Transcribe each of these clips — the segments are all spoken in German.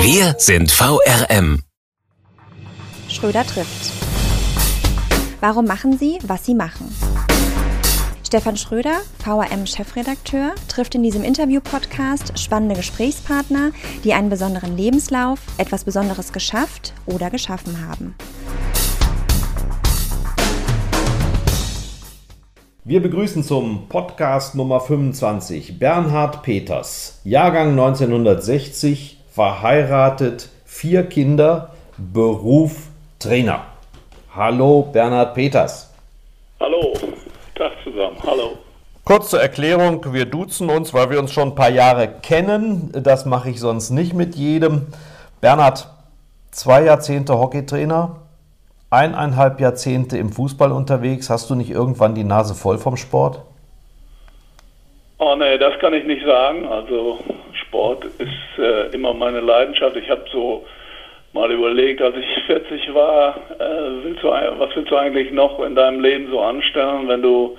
Wir sind VRM. Schröder trifft. Warum machen Sie, was Sie machen? Stefan Schröder, VRM-Chefredakteur, trifft in diesem Interview-Podcast spannende Gesprächspartner, die einen besonderen Lebenslauf, etwas Besonderes geschafft oder geschaffen haben. Wir begrüßen zum Podcast Nummer 25 Bernhard Peters, Jahrgang 1960, verheiratet, vier Kinder, Beruf Trainer. Hallo Bernhard Peters. Hallo, Tag zusammen, hallo. Kurz zur Erklärung, wir duzen uns, weil wir uns schon ein paar Jahre kennen. Das mache ich sonst nicht mit jedem. Bernhard, zwei Jahrzehnte Hockeytrainer, eineinhalb Jahrzehnte im Fußball unterwegs. Hast du nicht irgendwann die Nase voll vom Sport? Oh nee, das kann ich nicht sagen. Also Sport ist äh, immer meine Leidenschaft. Ich habe so mal überlegt, als ich 40 war, äh, willst du, was willst du eigentlich noch in deinem Leben so anstellen, wenn du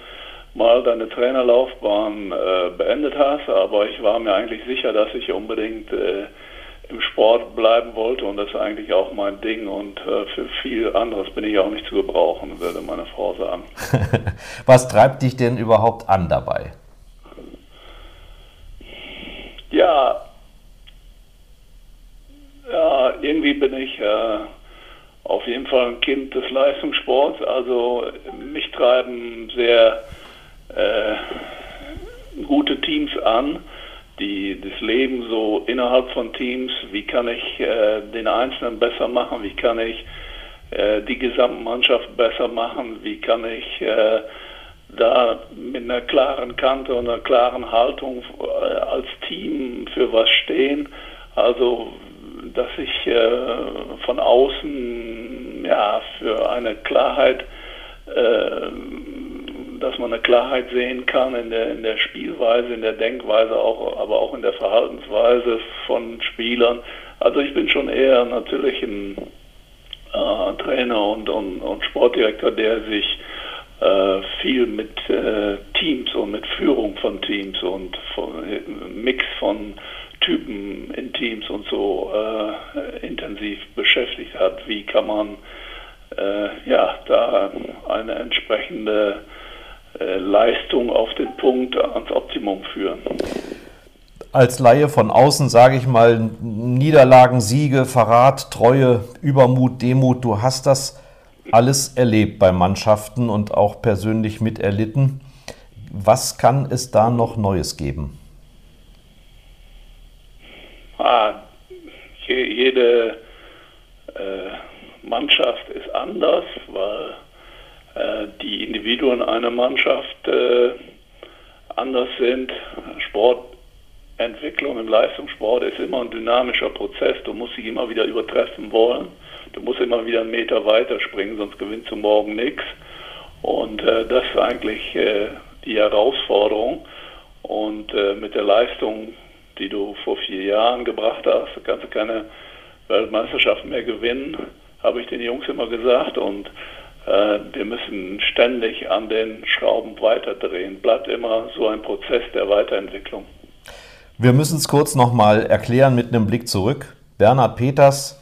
mal deine Trainerlaufbahn äh, beendet hast. Aber ich war mir eigentlich sicher, dass ich unbedingt äh, im Sport bleiben wollte und das ist eigentlich auch mein Ding und äh, für viel anderes bin ich auch nicht zu gebrauchen, würde meine Frau sagen. was treibt dich denn überhaupt an dabei? Ja, ja irgendwie bin ich äh, auf jeden Fall ein Kind des Leistungssports. Also mich treiben sehr äh, gute Teams an, die das Leben so innerhalb von Teams, wie kann ich äh, den Einzelnen besser machen, wie kann ich äh, die Gesamtmannschaft besser machen, wie kann ich äh, da mit einer klaren Kante und einer klaren Haltung äh, als Team für was stehen. Also, dass ich äh, von außen ja für eine Klarheit, äh, dass man eine Klarheit sehen kann in der, in der Spielweise, in der Denkweise, auch, aber auch in der Verhaltensweise von Spielern. Also ich bin schon eher natürlich ein äh, Trainer und, und, und Sportdirektor, der sich äh, viel mit äh, Teams und mit Führung von Teams und von, Mix von Typen in Teams und so äh, intensiv beschäftigt hat. Wie kann man äh, ja da eine entsprechende äh, Leistung auf den Punkt ans Optimum führen? als Laie von außen sage ich mal, Niederlagen, Siege, Verrat, Treue, Übermut, Demut, du hast das alles erlebt bei Mannschaften und auch persönlich miterlitten. Was kann es da noch Neues geben? Ah, jede äh, Mannschaft ist anders, weil äh, die Individuen einer Mannschaft äh, anders sind. Sportentwicklung im Leistungssport ist immer ein dynamischer Prozess. Du musst dich immer wieder übertreffen wollen. Du musst immer wieder einen Meter weiter springen, sonst gewinnst du morgen nichts. Und äh, das ist eigentlich äh, die Herausforderung. Und äh, mit der Leistung, die du vor vier Jahren gebracht hast, kannst du keine Weltmeisterschaften mehr gewinnen, habe ich den Jungs immer gesagt. Und äh, wir müssen ständig an den Schrauben weiterdrehen. Bleibt immer so ein Prozess der Weiterentwicklung. Wir müssen es kurz nochmal erklären mit einem Blick zurück. Bernhard Peters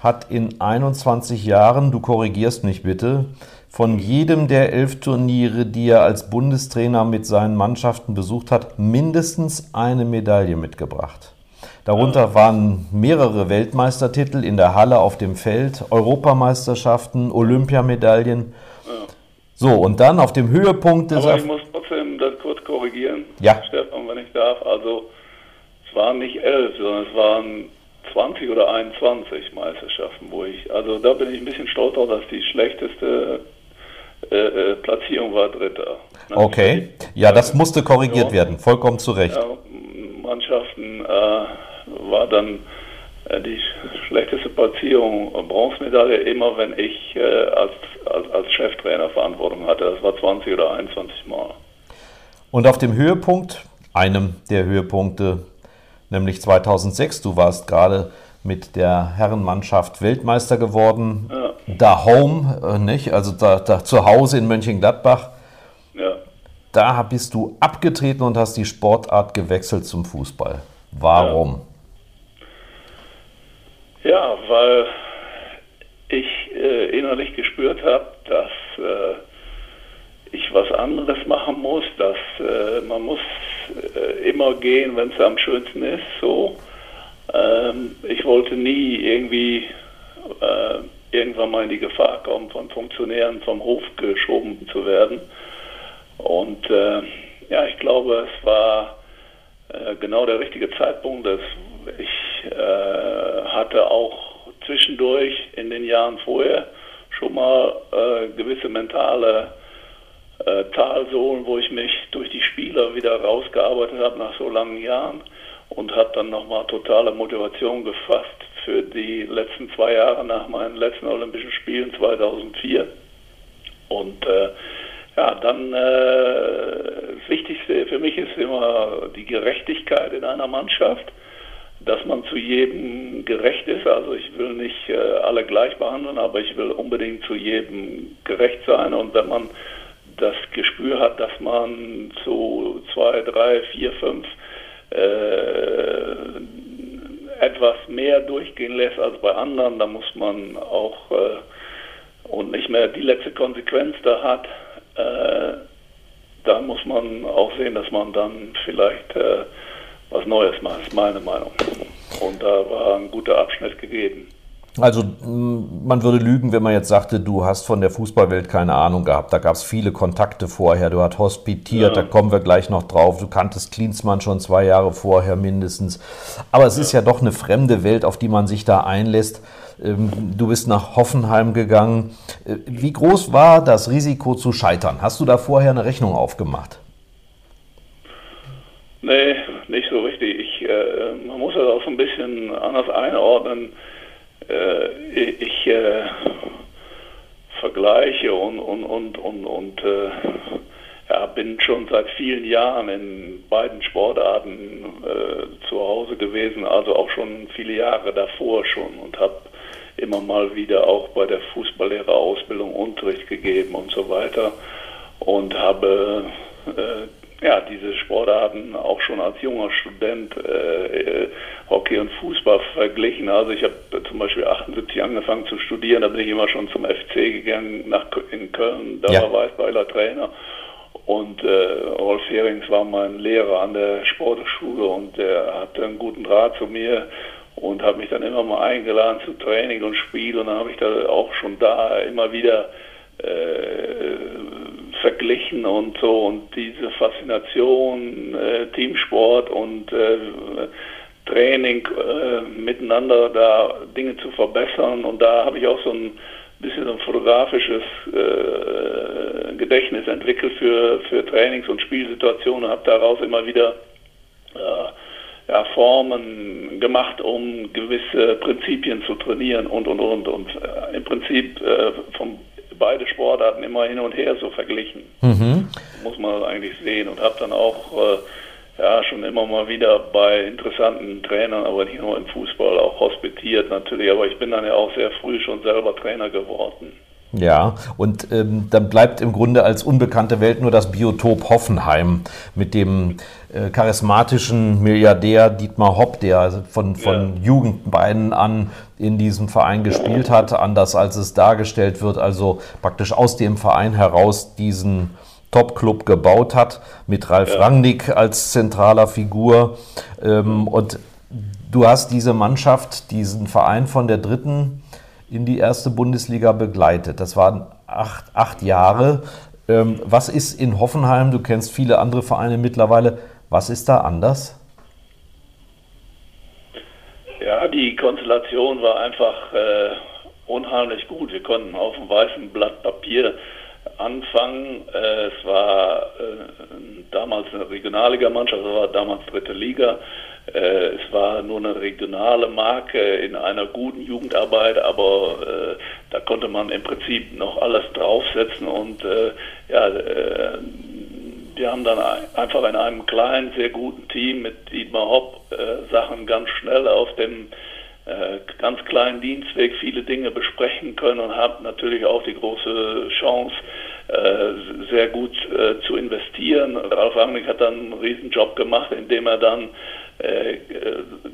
hat in 21 Jahren, du korrigierst mich bitte, von jedem der elf Turniere, die er als Bundestrainer mit seinen Mannschaften besucht hat, mindestens eine Medaille mitgebracht. Darunter waren mehrere Weltmeistertitel in der Halle auf dem Feld, Europameisterschaften, Olympiamedaillen. So, und dann auf dem Höhepunkt des. Aber ich muss trotzdem das kurz korrigieren, ja. Stefan, wenn ich darf. Also, es waren nicht elf, sondern es waren 20 oder 21 Meisterschaften, wo ich, also da bin ich ein bisschen stolz drauf, dass die schlechteste äh, äh Platzierung war Dritter. Okay, ja, das musste korrigiert ja. werden, vollkommen zu Recht. Ja, Mannschaften äh, war dann äh, die schlechteste Platzierung Bronzemedaille immer, wenn ich äh, als, als, als Cheftrainer Verantwortung hatte. Das war 20 oder 21 Mal. Und auf dem Höhepunkt, einem der Höhepunkte, nämlich 2006, du warst gerade mit der Herrenmannschaft Weltmeister geworden, ja. da home, äh, nicht? also da, da zu Hause in Mönchengladbach. Ja. Da bist du abgetreten und hast die Sportart gewechselt zum Fußball. Warum? Ja, ja weil ich äh, innerlich gespürt habe, dass äh, ich was anderes machen muss, dass äh, man muss äh, immer gehen, wenn es am schönsten ist, so. Ähm, ich wollte nie irgendwie äh, irgendwann mal in die Gefahr kommen, von Funktionären vom Hof geschoben zu werden. Und äh, ja, ich glaube, es war äh, genau der richtige Zeitpunkt. Dass ich äh, hatte auch zwischendurch in den Jahren vorher schon mal äh, gewisse mentale äh, Talsohlen, wo ich mich durch die Spieler wieder rausgearbeitet habe nach so langen Jahren und habe dann nochmal totale Motivation gefasst für die letzten zwei Jahre nach meinen letzten Olympischen Spielen 2004. Und äh, ja, dann äh, das Wichtigste für mich ist immer die Gerechtigkeit in einer Mannschaft, dass man zu jedem gerecht ist. Also ich will nicht äh, alle gleich behandeln, aber ich will unbedingt zu jedem gerecht sein. Und wenn man das Gespür hat, dass man zu zwei, drei, vier, fünf etwas mehr durchgehen lässt als bei anderen, da muss man auch äh, und nicht mehr die letzte Konsequenz da hat, äh, da muss man auch sehen, dass man dann vielleicht äh, was Neues macht, ist meine Meinung. Und da war ein guter Abschnitt gegeben. Also man würde lügen, wenn man jetzt sagte, du hast von der Fußballwelt keine Ahnung gehabt. Da gab es viele Kontakte vorher. Du hast hospitiert, ja. da kommen wir gleich noch drauf. Du kanntest Klinsmann schon zwei Jahre vorher mindestens. Aber es ja. ist ja doch eine fremde Welt, auf die man sich da einlässt. Ähm, du bist nach Hoffenheim gegangen. Äh, wie groß war das Risiko zu scheitern? Hast du da vorher eine Rechnung aufgemacht? Nee, nicht so richtig. Ich, äh, man muss das auch so ein bisschen anders einordnen ich äh, vergleiche und, und, und, und, und äh, ja, bin schon seit vielen Jahren in beiden Sportarten äh, zu Hause gewesen, also auch schon viele Jahre davor schon und habe immer mal wieder auch bei der Fußballlehrerausbildung Unterricht gegeben und so weiter und habe äh, ja, diese Sportarten auch schon als junger Student äh, Hockey und Fußball verglichen. Also ich habe zum Beispiel 78 angefangen zu studieren, da bin ich immer schon zum FC gegangen, nach in Köln, da ja. war Weißbeiler Trainer. Und äh, Rolf Herings war mein Lehrer an der Sportschule und der hatte einen guten Draht zu mir und hat mich dann immer mal eingeladen zu Training und Spiel und dann habe ich da auch schon da immer wieder äh, verglichen und so. Und diese Faszination äh, Teamsport und äh, Training äh, miteinander da Dinge zu verbessern. Und da habe ich auch so ein bisschen so ein fotografisches äh, Gedächtnis entwickelt für, für Trainings- und Spielsituationen. Und habe daraus immer wieder äh, ja, Formen gemacht, um gewisse Prinzipien zu trainieren und und und. Und äh, im Prinzip vom beide Sportarten immer hin und her so verglichen. Mhm. Muss man eigentlich sehen und habe dann auch äh, ja, schon immer mal wieder bei interessanten Trainern, aber nicht nur im Fußball, auch hospitiert natürlich. Aber ich bin dann ja auch sehr früh schon selber Trainer geworden. Ja, und ähm, dann bleibt im Grunde als unbekannte Welt nur das Biotop Hoffenheim mit dem äh, charismatischen Milliardär Dietmar Hopp, der von, von ja. Jugendbeinen an in diesem Verein gespielt hat, anders als es dargestellt wird, also praktisch aus dem Verein heraus diesen Top-Club gebaut hat, mit Ralf ja. Rangnick als zentraler Figur. Ähm, und du hast diese Mannschaft, diesen Verein von der dritten in die erste Bundesliga begleitet. Das waren acht, acht Jahre. Ähm, was ist in Hoffenheim, du kennst viele andere Vereine mittlerweile, was ist da anders? Ja, die Konstellation war einfach äh, unheimlich gut. Wir konnten auf dem weißen Blatt Papier anfangen. Äh, es war äh, damals eine Regionalligamannschaft, es war damals dritte Liga. Äh, es war nur eine regionale Marke in einer guten Jugendarbeit, aber äh, da konnte man im Prinzip noch alles draufsetzen und äh, ja, wir haben dann einfach in einem kleinen, sehr guten Team mit Dietmar Hopp Sachen ganz schnell auf dem ganz kleinen Dienstweg viele Dinge besprechen können und haben natürlich auch die große Chance, sehr gut zu investieren. Ralf Rangnick hat dann einen Riesenjob gemacht, indem er dann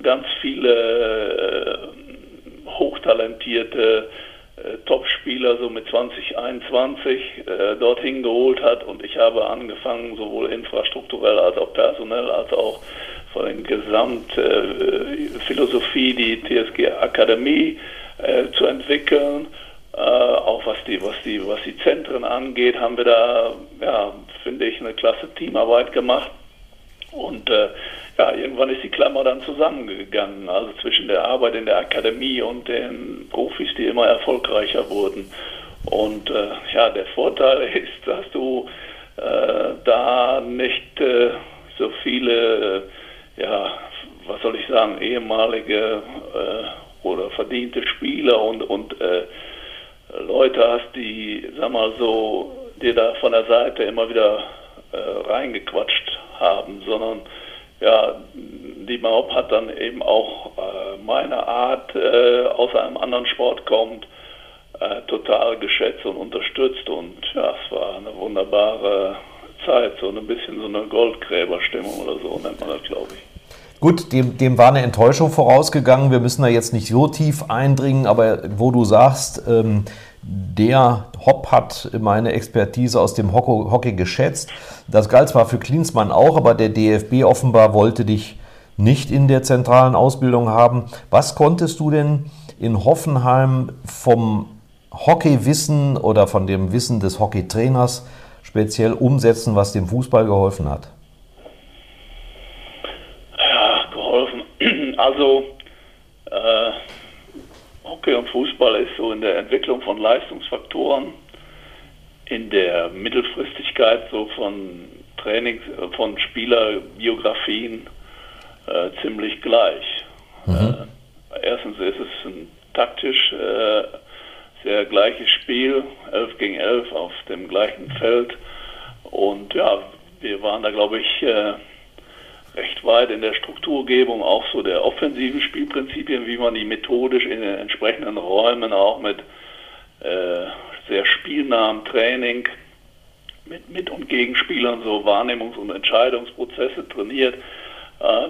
ganz viele hochtalentierte Topspieler so mit 2021 dorthin geholt hat und ich habe angefangen, sowohl infrastrukturell als auch personell als auch von der Gesamtphilosophie, die TSG Akademie zu entwickeln äh, auch was die, was die, was die Zentren angeht, haben wir da, ja, finde ich, eine klasse Teamarbeit gemacht. Und äh, ja, irgendwann ist die Klammer dann zusammengegangen, also zwischen der Arbeit in der Akademie und den Profis, die immer erfolgreicher wurden. Und äh, ja, der Vorteil ist, dass du äh, da nicht äh, so viele, äh, ja, was soll ich sagen, ehemalige äh, oder verdiente Spieler und, und Leute hast, die, sag mal so, dir da von der Seite immer wieder äh, reingequatscht haben, sondern ja, die Maup hat dann eben auch äh, meine Art äh, aus einem anderen Sport kommt, äh, total geschätzt und unterstützt und ja, es war eine wunderbare Zeit, so ein bisschen so eine Goldgräberstimmung oder so nennt man das, glaube ich. Gut, dem, dem war eine Enttäuschung vorausgegangen. Wir müssen da jetzt nicht so tief eindringen, aber wo du sagst, ähm, der Hopp hat meine Expertise aus dem Hockey geschätzt. Das galt zwar für Klinsmann auch, aber der DFB offenbar wollte dich nicht in der zentralen Ausbildung haben. Was konntest du denn in Hoffenheim vom Hockeywissen oder von dem Wissen des Hockeytrainers speziell umsetzen, was dem Fußball geholfen hat? Also äh, Hockey und Fußball ist so in der Entwicklung von Leistungsfaktoren, in der Mittelfristigkeit so von Trainings, von Spielerbiografien äh, ziemlich gleich. Mhm. Äh, erstens ist es ein taktisch äh, sehr gleiches Spiel, 11 gegen 11 auf dem gleichen Feld. Und ja, wir waren da, glaube ich, äh, recht weit in der Strukturgebung auch so der offensiven Spielprinzipien, wie man die methodisch in den entsprechenden Räumen auch mit äh, sehr spielnahem Training mit Mit- und Gegenspielern so Wahrnehmungs- und Entscheidungsprozesse trainiert. Äh,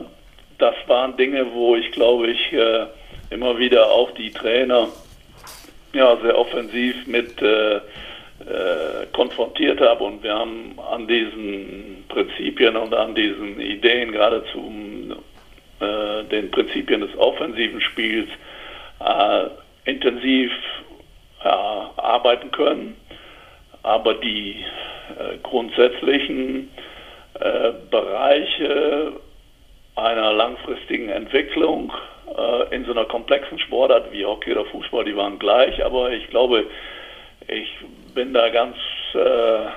das waren Dinge, wo ich glaube ich äh, immer wieder auch die Trainer ja, sehr offensiv mit äh, konfrontiert habe und wir haben an diesen Prinzipien und an diesen Ideen, gerade zu äh, den Prinzipien des offensiven Spiels, äh, intensiv arbeiten können. Aber die äh, grundsätzlichen äh, Bereiche einer langfristigen Entwicklung in so einer komplexen Sportart wie Hockey oder Fußball, die waren gleich, aber ich glaube, ich bin da ganz äh,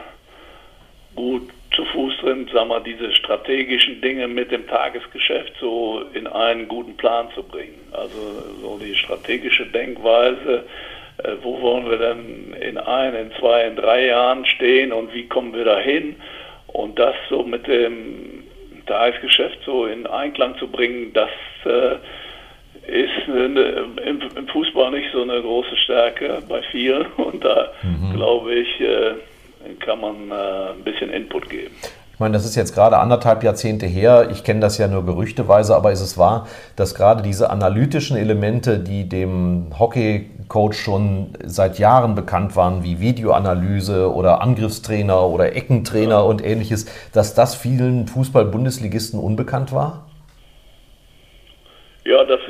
gut zu Fuß drin, sag mal, diese strategischen Dinge mit dem Tagesgeschäft so in einen guten Plan zu bringen. Also so die strategische Denkweise, äh, wo wollen wir denn in ein, in zwei, in drei Jahren stehen und wie kommen wir dahin? Und das so mit dem Tagesgeschäft so in Einklang zu bringen, das äh, ist eine, im, im, Fußball nicht so eine große Stärke bei vielen und da mhm. glaube ich, äh, kann man äh, ein bisschen Input geben. Ich meine, das ist jetzt gerade anderthalb Jahrzehnte her. Ich kenne das ja nur gerüchteweise, aber ist es wahr, dass gerade diese analytischen Elemente, die dem Hockey-Coach schon seit Jahren bekannt waren, wie Videoanalyse oder Angriffstrainer oder Eckentrainer ja. und ähnliches, dass das vielen Fußball-Bundesligisten unbekannt war? Ja, das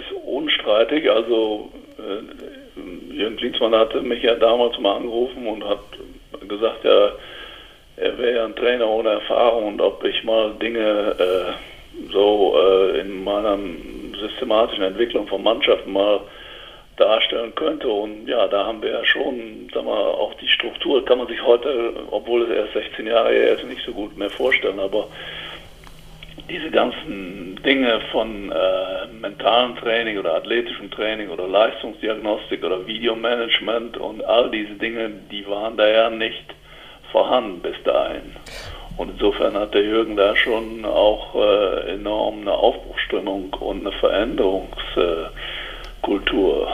ist unstreitig. Also äh, Jürgen Klinsmann hatte mich ja damals mal angerufen und hat gesagt, ja, er wäre ja ein Trainer ohne Erfahrung und ob ich mal Dinge äh, so äh, in meiner systematischen Entwicklung von Mannschaften mal darstellen könnte. Und ja, da haben wir ja schon, sag mal, auch die Struktur kann man sich heute, obwohl es erst 16 Jahre her ist, nicht so gut mehr vorstellen. Aber diese ganzen Dinge von äh, mentalen Training oder athletischem Training oder Leistungsdiagnostik oder Videomanagement und all diese Dinge, die waren da ja nicht vorhanden bis dahin. Und insofern hat der Jürgen da schon auch äh, enorm eine Aufbruchstimmung und eine Veränderungskultur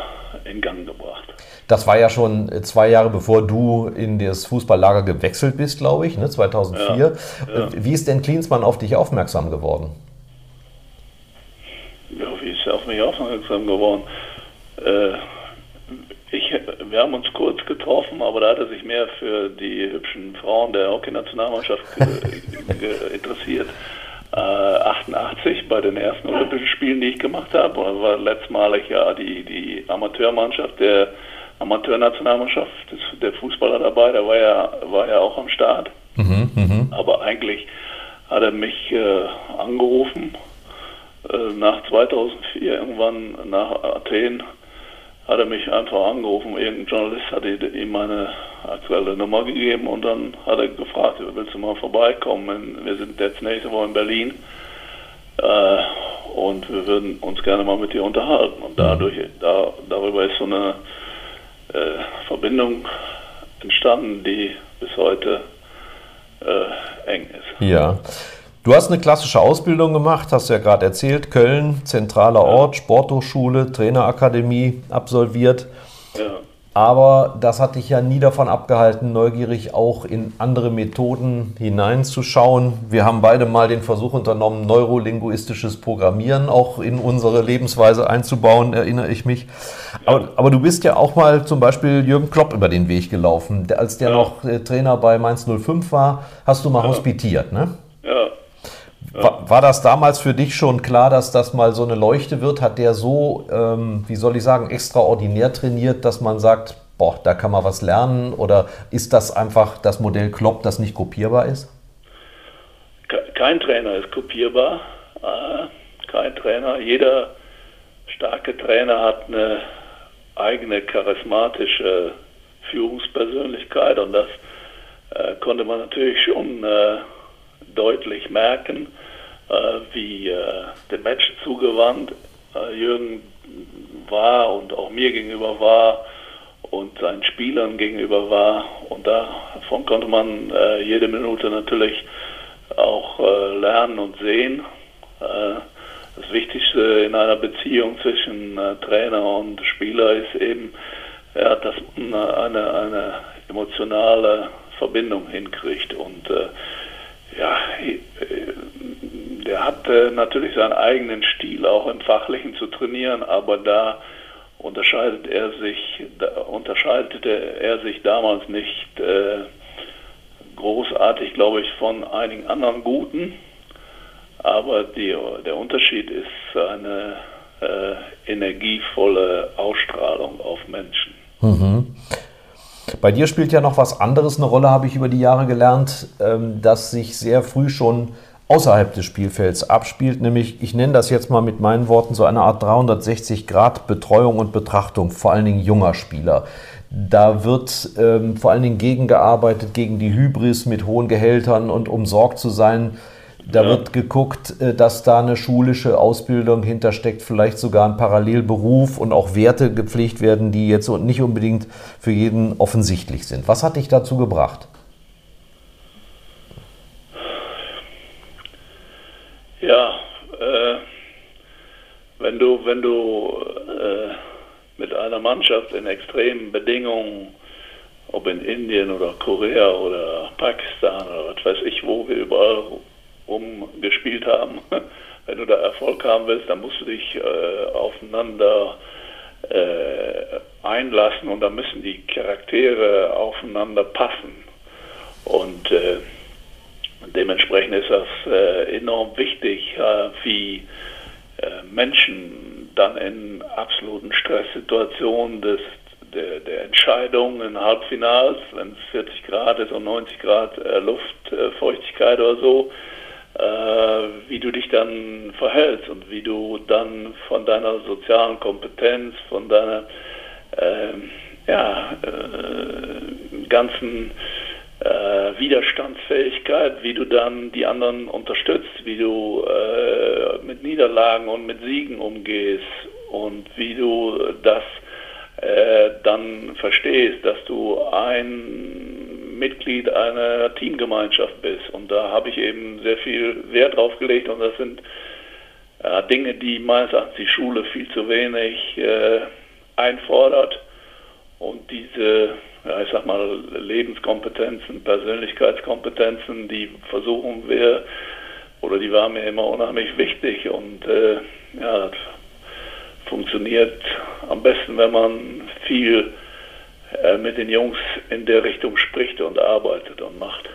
äh, in Gang gebracht. Das war ja schon zwei Jahre bevor du in das Fußballlager gewechselt bist, glaube ich, ne, 2004. Ja, ja. Wie ist denn Klinsmann auf dich aufmerksam geworden? Ja, wie ist er auf mich aufmerksam geworden? Äh, ich, wir haben uns kurz getroffen, aber da hat er sich mehr für die hübschen Frauen der Hockey-Nationalmannschaft interessiert. Äh, 88 bei den ersten Olympischen Spielen, die ich gemacht habe. War letztmalig ja die, die Amateurmannschaft der Amateurnationalmannschaft der Fußballer dabei, der war ja, war ja auch am Start. Mhm, mh. Aber eigentlich hat er mich äh, angerufen äh, nach 2004, irgendwann nach Athen, hat er mich einfach angerufen. Irgendein Journalist hat ihm meine aktuelle Nummer gegeben und dann hat er gefragt, willst du mal vorbeikommen? Wir sind jetzt nächste Woche in Berlin äh, und wir würden uns gerne mal mit dir unterhalten. Und dadurch, da, darüber ist so eine äh, Verbindung entstanden, die bis heute äh, eng ist. Ja. Du hast eine klassische Ausbildung gemacht, hast du ja gerade erzählt. Köln, zentraler Ort, Sporthochschule, Trainerakademie absolviert. Ja. Aber das hat dich ja nie davon abgehalten, neugierig auch in andere Methoden hineinzuschauen. Wir haben beide mal den Versuch unternommen, neurolinguistisches Programmieren auch in unsere Lebensweise einzubauen, erinnere ich mich. Aber, aber du bist ja auch mal zum Beispiel Jürgen Klopp über den Weg gelaufen. Als der ja. noch äh, Trainer bei Mainz 05 war, hast du mal ja. hospitiert, ne? Ja. War, war, das damals für dich schon klar, dass das mal so eine Leuchte wird? Hat der so, ähm, wie soll ich sagen, extraordinär trainiert, dass man sagt, boah, da kann man was lernen? Oder ist das einfach das Modell Klopp, das nicht kopierbar ist? Kein Trainer ist kopierbar. Äh, kein Trainer. Jeder starke Trainer hat eine eigene charismatische Führungspersönlichkeit und das äh, konnte man natürlich schon äh, deutlich merken, äh, wie äh, dem Menschen zugewandt äh, Jürgen war und auch mir gegenüber war und seinen Spielern gegenüber war. Und davon konnte man äh, jede Minute natürlich auch äh, lernen und sehen. Äh, das Wichtigste in einer Beziehung zwischen Trainer und Spieler ist eben, ja, dass man eine, eine emotionale Verbindung hinkriegt. Und ja, der hatte natürlich seinen eigenen Stil auch im Fachlichen zu trainieren, aber da unterscheidet er sich, unterscheidete er sich damals nicht äh, großartig, glaube ich, von einigen anderen Guten. Aber die, der Unterschied ist eine äh, energievolle Ausstrahlung auf Menschen. Mhm. Bei dir spielt ja noch was anderes eine Rolle, habe ich über die Jahre gelernt, ähm, dass sich sehr früh schon außerhalb des Spielfelds abspielt, nämlich, ich nenne das jetzt mal mit meinen Worten, so eine Art 360-Grad-Betreuung und Betrachtung, vor allen Dingen junger Spieler. Da wird ähm, vor allen Dingen gegengearbeitet, gegen die Hybris mit hohen Gehältern und um sorgt zu sein, da ja. wird geguckt, äh, dass da eine schulische Ausbildung hintersteckt, vielleicht sogar ein Parallelberuf und auch Werte gepflegt werden, die jetzt nicht unbedingt für jeden offensichtlich sind. Was hat dich dazu gebracht? Ja, äh, wenn du, wenn du äh, mit einer Mannschaft in extremen Bedingungen, ob in Indien oder Korea oder Pakistan oder was weiß ich, wo wir überall rumgespielt haben. Wenn du da Erfolg haben willst, dann musst du dich äh, aufeinander äh, einlassen und da müssen die Charaktere aufeinander passen. Und äh, dementsprechend ist das äh, enorm wichtig, äh, wie äh, Menschen dann in absoluten Stresssituationen des der, der Entscheidung in Halbfinals, wenn es 40 Grad ist und 90 Grad äh, Luftfeuchtigkeit oder so, äh, wie du dich dann verhältst und wie du dann von deiner sozialen Kompetenz, von deiner äh, ja, äh, ganzen äh, Widerstandsfähigkeit, wie du dann die anderen unterstützt, wie du äh, mit Niederlagen und mit Siegen umgehst und wie du das äh, dann verstehst, dass du ein Mitglied einer Teamgemeinschaft bist. Und da habe ich eben sehr viel Wert drauf gelegt und das sind äh, Dinge, die meines Erachtens die Schule viel zu wenig äh, einfordert. Und diese, ja, ich sag mal, Lebenskompetenzen, Persönlichkeitskompetenzen, die versuchen wir, oder die waren mir immer unheimlich wichtig. Und äh, ja, das funktioniert am besten, wenn man viel mit den Jungs in der Richtung spricht und arbeitet und macht.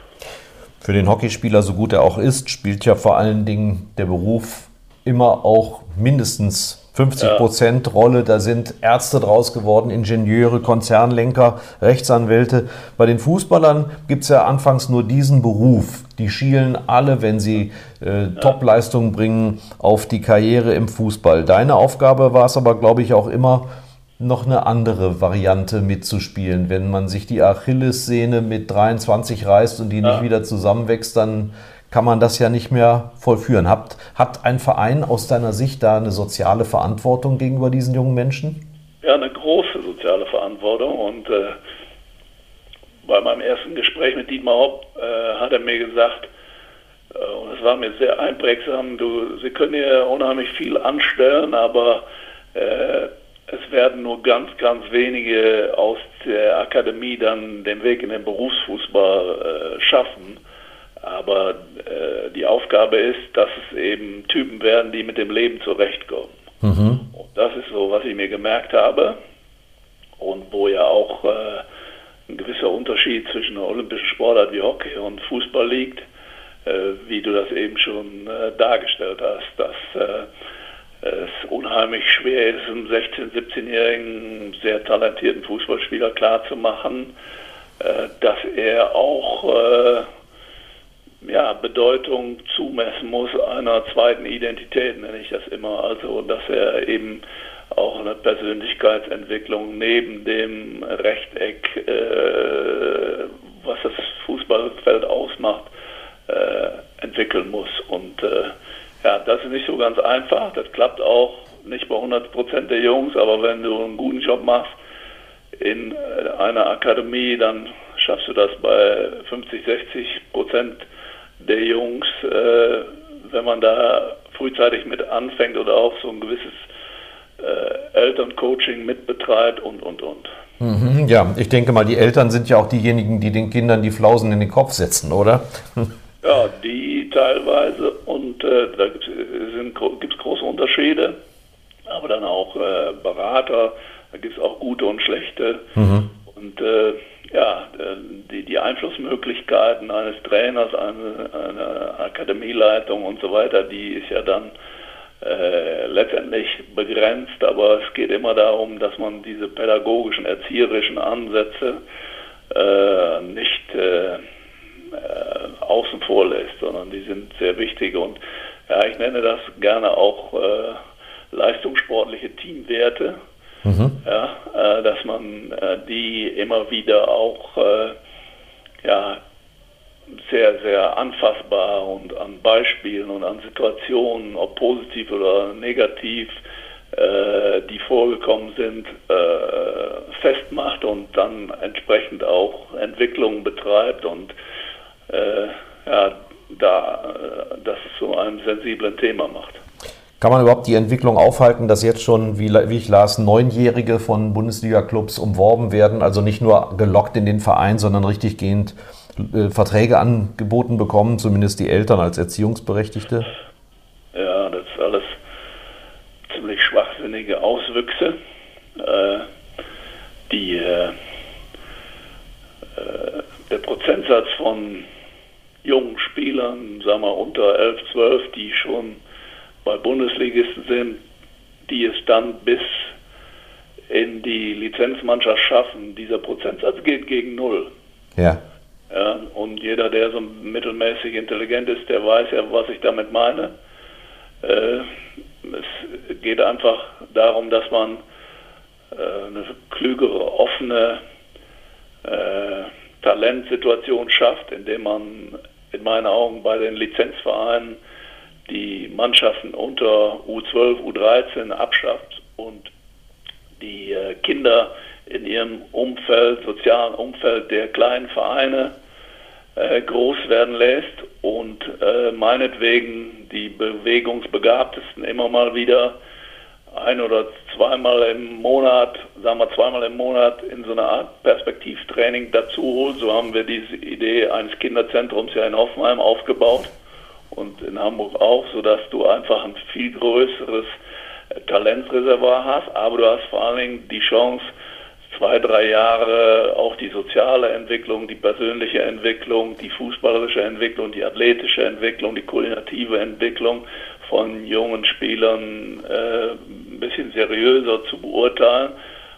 Für den Hockeyspieler, so gut er auch ist, spielt ja vor allen Dingen der Beruf immer auch mindestens 50 Prozent Rolle. Da sind Ärzte draus geworden, Ingenieure, Konzernlenker, Rechtsanwälte. Bei den Fußballern gibt es ja anfangs nur diesen Beruf. Die schielen alle, wenn sie äh, Topleistungen bringen, auf die Karriere im Fußball. Deine Aufgabe war es aber, glaube ich, auch immer, noch eine andere Variante mitzuspielen. Wenn man sich die Achillessehne mit 23 reißt und die ja. nicht wieder zusammenwächst, dann kann man das ja nicht mehr vollführen. Hat, hat ein Verein aus deiner Sicht da eine soziale Verantwortung gegenüber diesen jungen Menschen? Ja, eine große soziale Verantwortung. Und äh, bei meinem ersten Gespräch mit Dietmar Hopp äh, hat er mir gesagt, äh, und es war mir sehr einprägsam, du, Sie können hier unheimlich viel anstellen, aber äh, es werden nur ganz, ganz wenige aus der Akademie dann den Weg in den Berufsfußball äh, schaffen. Aber äh, die Aufgabe ist, dass es eben Typen werden, die mit dem Leben zurechtkommen. Mhm. Und das ist so, was ich mir gemerkt habe und wo ja auch äh, ein gewisser Unterschied zwischen einer olympischen Sportart wie Hockey und Fußball liegt, äh, wie du das eben schon äh, dargestellt hast, dass äh, es unheimlich schwer ist, einem 16-, 17-jährigen, sehr talentierten Fußballspieler klarzumachen, äh, dass er auch ja, Bedeutung zumessen muss einer zweiten Identität, nenne ich das immer. Also, dass er eben auch eine Persönlichkeitsentwicklung neben dem Rechteck, äh, was das Fußballfeld ausmacht, äh, entwickeln muss. Und äh, ja, das ist nicht so ganz einfach. Das klappt auch nicht bei 100 Prozent der Jungs, aber wenn du einen guten Job machst in einer Akademie, dann schaffst du das bei 50, 60 Prozent der Jungs, äh, wenn man da frühzeitig mit anfängt oder auch so ein gewisses äh, Elterncoaching mitbetreibt und, und, und. Mhm, ja, ich denke mal, die Eltern sind ja auch diejenigen, die den Kindern die Flausen in den Kopf setzen, oder? Ja, die teilweise und äh, da gibt es große Unterschiede, aber dann auch äh, Berater, da gibt es auch gute und schlechte. Mhm. Und äh, ja, die, die Einflussmöglichkeiten eines Trainers, eine, eine Akademieleitung und so weiter, die ist ja dann äh, letztendlich begrenzt, aber es geht immer darum, dass man diese pädagogischen, erzieherischen Ansätze äh, nicht äh, äh außen vor lässt, sondern die sind sehr wichtig. Und ja, ich nenne das gerne auch äh, leistungssportliche Teamwerte. Mhm. ja, äh, dass man äh, die immer wieder auch äh, ja, sehr, sehr anfassbar und an Beispielen und an Situationen, ob positiv oder negativ, äh, die vorgekommen sind, äh, festmacht und dann entsprechend auch Entwicklungen betreibt. Und ja, da das zu einem sensiblen Thema macht. Kann man überhaupt die Entwicklung aufhalten, dass jetzt schon, wie, wie ich las, Neunjährige von Bundesliga-Clubs umworben werden? Also nicht nur gelockt in den Verein, sondern richtig gehend äh, Verträge angeboten bekommen, zumindest die Eltern als Erziehungsberechtigte? Ja, das ist alles ziemlich schwachsinnige Auswüchse. Äh, die, äh, äh der Prozentsatz von jungen Spielern, sagen wir unter 11, 12, die schon bei Bundesligisten sind, die es dann bis in die Lizenzmannschaft schaffen. Dieser Prozentsatz geht gegen null. Ja. ja. Und jeder, der so mittelmäßig intelligent ist, der weiß ja, was ich damit meine. Äh, es geht einfach darum, dass man äh, eine klügere, offene, äh, Talentsituation schafft, indem man in meinen Augen bei den Lizenzvereinen die Mannschaften unter U12, U13 abschafft und die äh, Kinder in ihrem Umfeld, sozialen Umfeld der kleinen Vereine äh, groß werden lässt und äh, meinetwegen die Bewegungsbegabtesten immer mal wieder ein oder zweimal im Monat, sagen wir zweimal im Monat in so einer Art Perspektivtraining dazu holt. So haben wir diese Idee eines Kinderzentrums ja in Hoffenheim aufgebaut und in Hamburg auch, sodass du einfach ein viel größeres Talentreservoir hast, aber du hast vor allen Dingen die Chance, zwei, drei Jahre auch die soziale Entwicklung, die persönliche Entwicklung, die fußballerische Entwicklung, die athletische Entwicklung, die koordinative Entwicklung von jungen Spielern äh, ein bisschen seriöser zu beurteilen,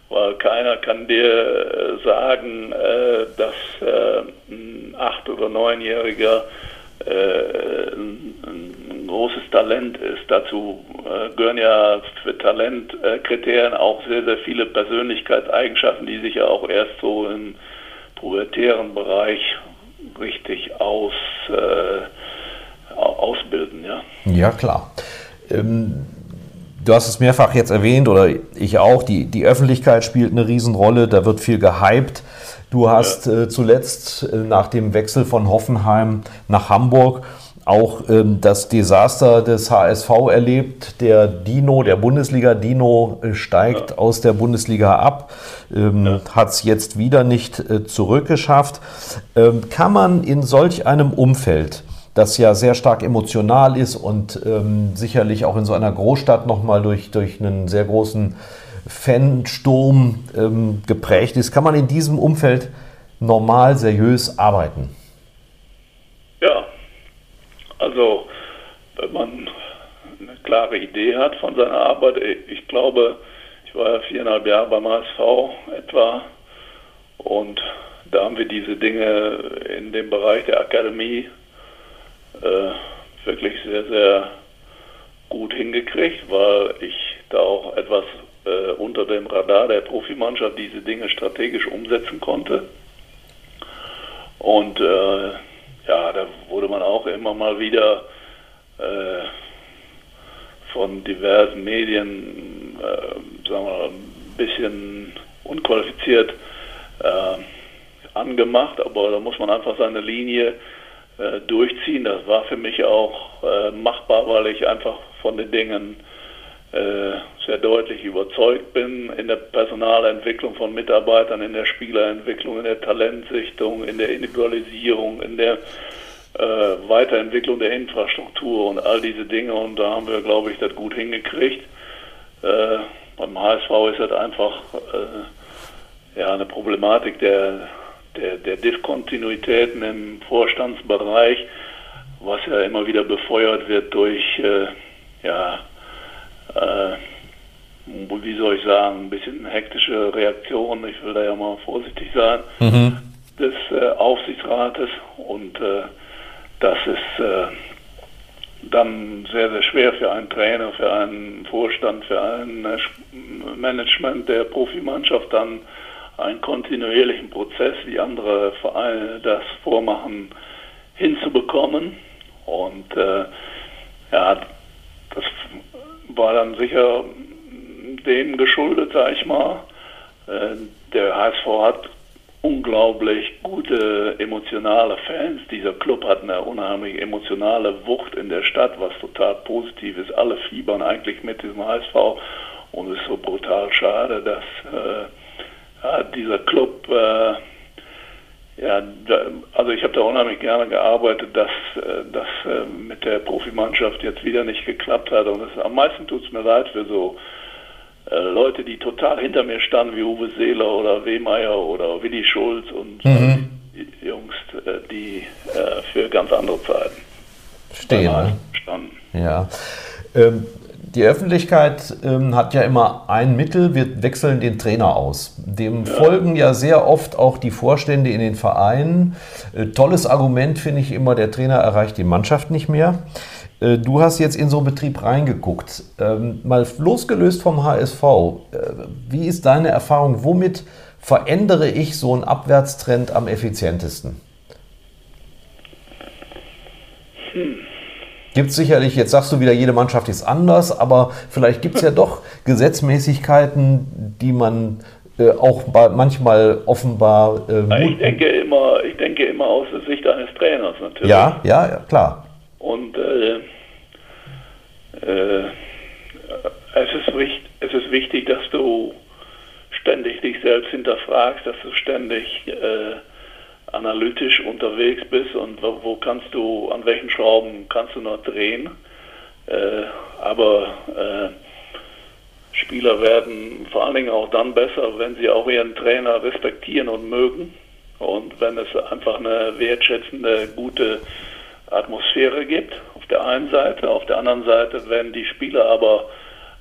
weil keiner kann dir äh, sagen, äh, dass äh, ein acht- oder neunjähriger äh, ein, großes Talent ist. Dazu gehören ja für Talentkriterien auch sehr, sehr viele Persönlichkeitseigenschaften, die sich ja auch erst so im pubertären Bereich richtig aus, äh, ausbilden. Ja, ja klar. Ähm Du hast es mehrfach jetzt erwähnt oder ich auch, die, die Öffentlichkeit spielt eine Riesenrolle, da wird viel gehypt. Du hast ja. äh, zuletzt äh, nach dem Wechsel von Hoffenheim nach Hamburg auch ähm, das Desaster des HSV erlebt. Der Dino, der Bundesliga Dino äh, steigt ja. aus der Bundesliga ab, ähm, ja. hat es jetzt wieder nicht äh, zurückgeschafft. Ähm, kann man in solch einem Umfeld, das ja sehr stark emotional ist und ähm, sicherlich auch in so einer Großstadt nochmal durch, durch einen sehr großen Fansturm ähm, geprägt ist. Kann man in diesem Umfeld normal, seriös arbeiten? Ja, also wenn man eine klare Idee hat von seiner Arbeit, ich glaube, ich war ja viereinhalb Jahre beim HSV etwa und da haben wir diese Dinge in dem Bereich der Akademie äh, wirklich sehr, sehr gut hingekriegt, weil ich da auch etwas äh, unter dem Radar der Profimannschaft diese Dinge strategisch umsetzen konnte. Und äh, ja, da wurde man auch immer mal wieder äh, von diversen Medien, äh, sagen wir mal, ein bisschen unqualifiziert äh, angemacht, aber da muss man einfach seine Linie äh, durchziehen. Das war für mich auch äh, machbar, weil ich einfach von den Dingen äh, sehr deutlich überzeugt bin in der Personalentwicklung von Mitarbeitern, in der Spielerentwicklung, in der Talentsichtung, in der Individualisierung, in der äh, Weiterentwicklung der Infrastruktur und all diese Dinge. Und da haben wir, glaube ich, das gut hingekriegt. Äh, beim HSV ist das einfach äh, ja, eine Problematik der, der, der Diskontinuitäten im Vorstandsbereich, was ja immer wieder befeuert wird durch äh, ja, äh, wie soll ich sagen, ein bisschen hektische Reaktion, ich will da ja mal vorsichtig sein, mhm. des äh, Aufsichtsrates und äh, das ist äh, dann sehr, sehr schwer für einen Trainer, für einen Vorstand, für ein Management der Profimannschaft dann einen kontinuierlichen Prozess, wie andere Vereine das vormachen, hinzubekommen. Und äh, ja, das war dann sicher dem geschuldet, sag ich mal. Äh, der HSV hat unglaublich gute emotionale Fans. Dieser Club hat eine unheimlich emotionale Wucht in der Stadt, was total positiv ist. Alle fiebern eigentlich mit diesem HSV und es ist so brutal schade, dass äh, dieser Club äh, ja, also ich habe da unheimlich gerne gearbeitet, dass äh, das äh, mit der Profimannschaft jetzt wieder nicht geklappt hat. Und das, am meisten tut es mir leid für so äh, Leute, die total hinter mir standen, wie Uwe Seeler oder Wehmeier oder Willi Schulz und mhm. die Jungs, die für ganz andere Zeiten stehen. Ne? Standen. Ja. Ähm, die Öffentlichkeit ähm, hat ja immer ein Mittel, wir wechseln den Trainer aus. Dem ja. folgen ja sehr oft auch die Vorstände in den Vereinen. Äh, tolles Argument finde ich immer, der Trainer erreicht die Mannschaft nicht mehr. Äh, du hast jetzt in so einen Betrieb reingeguckt. Ähm, mal losgelöst vom HSV, äh, wie ist deine Erfahrung? Womit verändere ich so einen Abwärtstrend am effizientesten? Hm. Gibt es sicherlich, jetzt sagst du wieder, jede Mannschaft ist anders, aber vielleicht gibt es ja doch Gesetzmäßigkeiten, die man äh, auch manchmal offenbar. Äh, ich denke immer, ich denke immer aus der Sicht eines Trainers natürlich. Ja, ja, ja klar. Und äh, äh, es, ist wichtig, es ist wichtig, dass du ständig dich selbst hinterfragst, dass du ständig äh, analytisch unterwegs bist und wo, wo, kannst du, an welchen Schrauben kannst du noch drehen. Äh, aber äh, Spieler werden vor allen Dingen auch dann besser, wenn sie auch ihren Trainer respektieren und mögen und wenn es einfach eine wertschätzende, gute Atmosphäre gibt auf der einen Seite, auf der anderen Seite, wenn die Spieler aber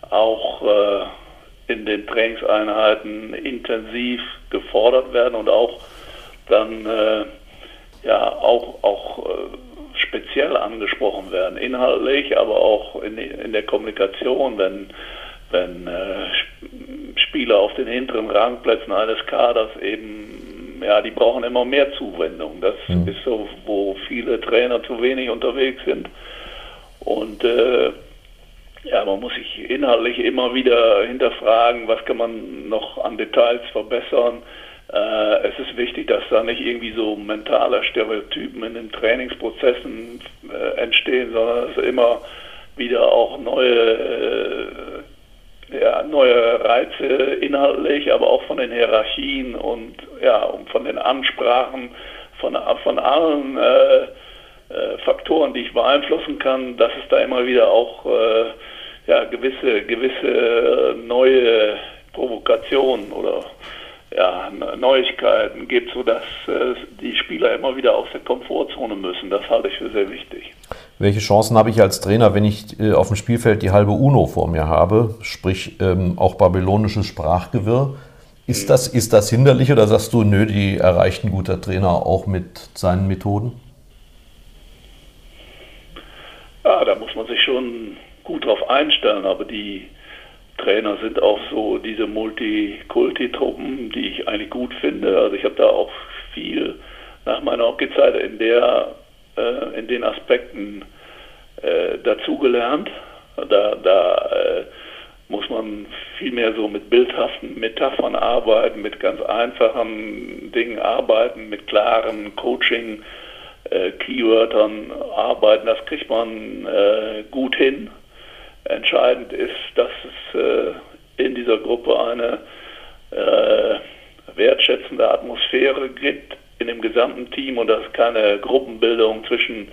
auch äh, in den Trainingseinheiten intensiv gefordert werden und auch dann äh, ja auch, auch äh, speziell angesprochen werden, inhaltlich, aber auch in, in der Kommunikation, wenn, wenn äh, Spieler auf den hinteren Rangplätzen eines Kaders eben, ja, die brauchen immer mehr Zuwendung. Das mhm. ist so, wo viele Trainer zu wenig unterwegs sind. Und äh, ja, man muss sich inhaltlich immer wieder hinterfragen, was kann man noch an Details verbessern äh, es ist wichtig, dass da nicht irgendwie so mentale Stereotypen in den Trainingsprozessen äh, entstehen, sondern dass immer wieder auch neue, äh, ja, neue Reize inhaltlich, aber auch von den Hierarchien und ja, von den Ansprachen von, von allen äh, äh, Faktoren, die ich beeinflussen kann, dass es da immer wieder auch äh, ja, gewisse, gewisse neue Provokationen oder ja, Neuigkeiten gibt, sodass äh, die Spieler immer wieder aus der Komfortzone müssen. Das halte ich für sehr wichtig. Welche Chancen habe ich als Trainer, wenn ich äh, auf dem Spielfeld die halbe UNO vor mir habe, sprich ähm, auch babylonisches Sprachgewirr? Ist das, ist das hinderlich oder sagst du, nö, die erreicht ein guter Trainer auch mit seinen Methoden? Ja, da muss man sich schon gut drauf einstellen, aber die, Trainer sind auch so diese Multikulti-Truppen, die ich eigentlich gut finde. Also ich habe da auch viel nach meiner Hockeyzeit in der äh, in den Aspekten äh, dazugelernt. Da, da äh, muss man viel mehr so mit bildhaften Metaphern arbeiten, mit ganz einfachen Dingen arbeiten, mit klaren Coaching äh, Keywörtern arbeiten. Das kriegt man äh, gut hin. Entscheidend ist, dass es äh, in dieser Gruppe eine äh, wertschätzende Atmosphäre gibt in dem gesamten Team und dass es keine Gruppenbildung zwischen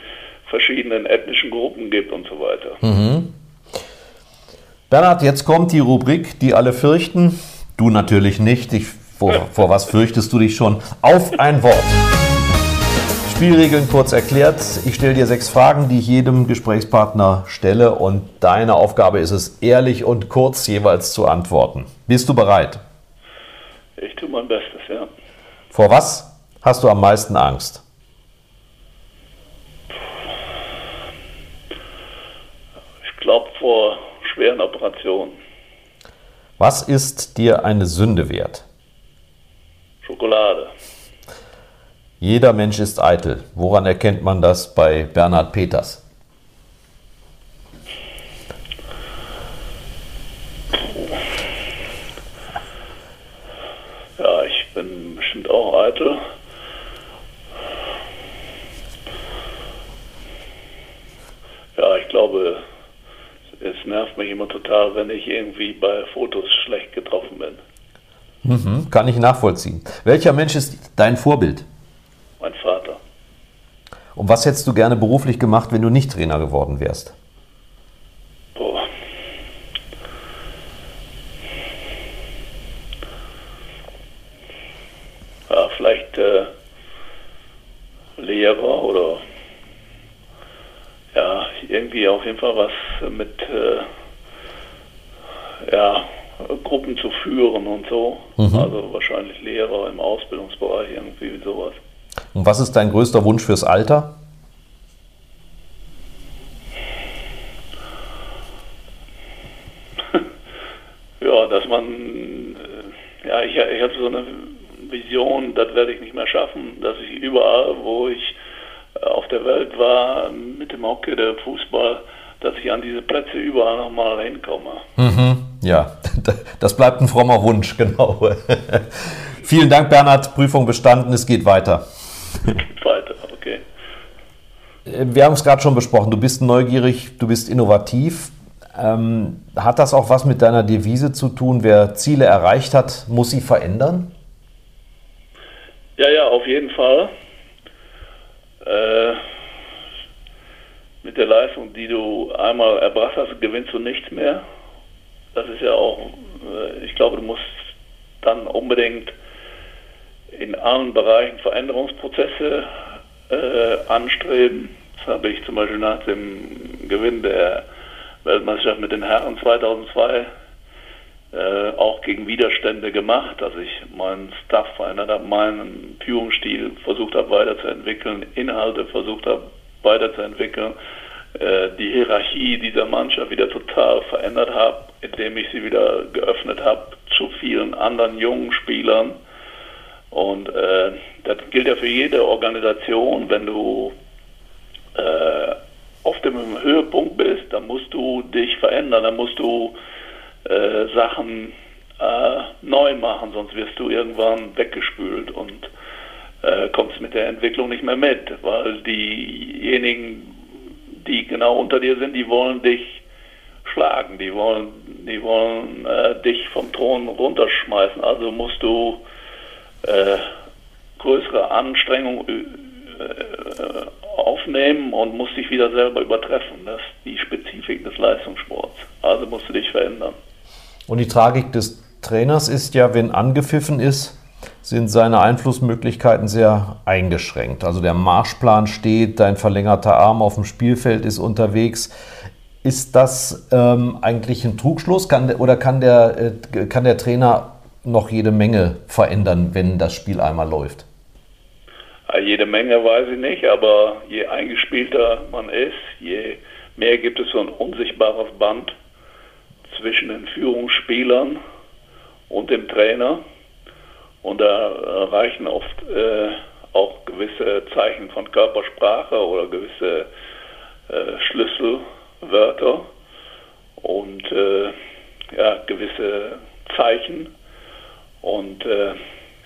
verschiedenen ethnischen Gruppen gibt und so weiter. Mhm. Bernhard, jetzt kommt die Rubrik, die alle fürchten. Du natürlich nicht. Ich, vor, vor was fürchtest du dich schon? Auf ein Wort. Spielregeln kurz erklärt. Ich stelle dir sechs Fragen, die ich jedem Gesprächspartner stelle und deine Aufgabe ist es, ehrlich und kurz jeweils zu antworten. Bist du bereit? Ich tue mein Bestes, ja. Vor was hast du am meisten Angst? Ich glaube vor schweren Operationen. Was ist dir eine Sünde wert? Schokolade. Jeder Mensch ist eitel. Woran erkennt man das bei Bernhard Peters? Ja, ich bin bestimmt auch eitel. Ja, ich glaube, es nervt mich immer total, wenn ich irgendwie bei Fotos schlecht getroffen bin. Mhm, kann ich nachvollziehen. Welcher Mensch ist dein Vorbild? Mein Vater. Und was hättest du gerne beruflich gemacht, wenn du nicht Trainer geworden wärst? Boah. Ja, vielleicht äh, Lehrer oder ja, irgendwie auf jeden Fall was mit äh, ja, Gruppen zu führen und so. Mhm. Also wahrscheinlich Lehrer im Ausbildungsbereich, irgendwie sowas. Und was ist dein größter Wunsch fürs Alter? Ja, dass man, äh, ja, ich, ich habe so eine Vision, das werde ich nicht mehr schaffen, dass ich überall, wo ich äh, auf der Welt war, mit dem Hockey, der Fußball, dass ich an diese Plätze überall nochmal hinkomme. Mhm, ja, das bleibt ein frommer Wunsch, genau. Vielen Dank, Bernhard. Prüfung bestanden, es geht weiter. weiter, okay. Äh, wir haben es gerade schon besprochen, du bist neugierig, du bist innovativ. Ähm, hat das auch was mit deiner Devise zu tun? Wer Ziele erreicht hat, muss sie verändern? Ja, ja, auf jeden Fall. Äh, mit der Leistung, die du einmal erbracht hast, gewinnst du nichts mehr. Das ist ja auch, äh, ich glaube, du musst dann unbedingt in allen Bereichen Veränderungsprozesse äh, anstreben. Das habe ich zum Beispiel nach dem Gewinn der Weltmeisterschaft mit den Herren 2002 äh, auch gegen Widerstände gemacht, dass ich meinen Staff verändert habe, meinen Führungsstil versucht habe weiterzuentwickeln, Inhalte versucht habe weiterzuentwickeln, äh, die Hierarchie dieser Mannschaft wieder total verändert habe, indem ich sie wieder geöffnet habe zu vielen anderen jungen Spielern. Und äh, das gilt ja für jede Organisation, wenn du äh, auf dem Höhepunkt bist, dann musst du dich verändern, dann musst du äh, Sachen äh, neu machen, sonst wirst du irgendwann weggespült und äh, kommst mit der Entwicklung nicht mehr mit, weil diejenigen, die genau unter dir sind, die wollen dich schlagen, die wollen, die wollen äh, dich vom Thron runterschmeißen. Also musst du äh, größere Anstrengungen äh, aufnehmen und musst dich wieder selber übertreffen. Das ist die Spezifik des Leistungssports. Also musst du dich verändern. Und die Tragik des Trainers ist ja, wenn angepfiffen ist, sind seine Einflussmöglichkeiten sehr eingeschränkt. Also der Marschplan steht, dein verlängerter Arm auf dem Spielfeld ist unterwegs. Ist das ähm, eigentlich ein Trugschluss kann, oder kann der, äh, kann der Trainer noch jede Menge verändern, wenn das Spiel einmal läuft? Jede Menge weiß ich nicht, aber je eingespielter man ist, je mehr gibt es so ein unsichtbares Band zwischen den Führungsspielern und dem Trainer. Und da reichen oft äh, auch gewisse Zeichen von Körpersprache oder gewisse äh, Schlüsselwörter und äh, ja, gewisse Zeichen. Und äh,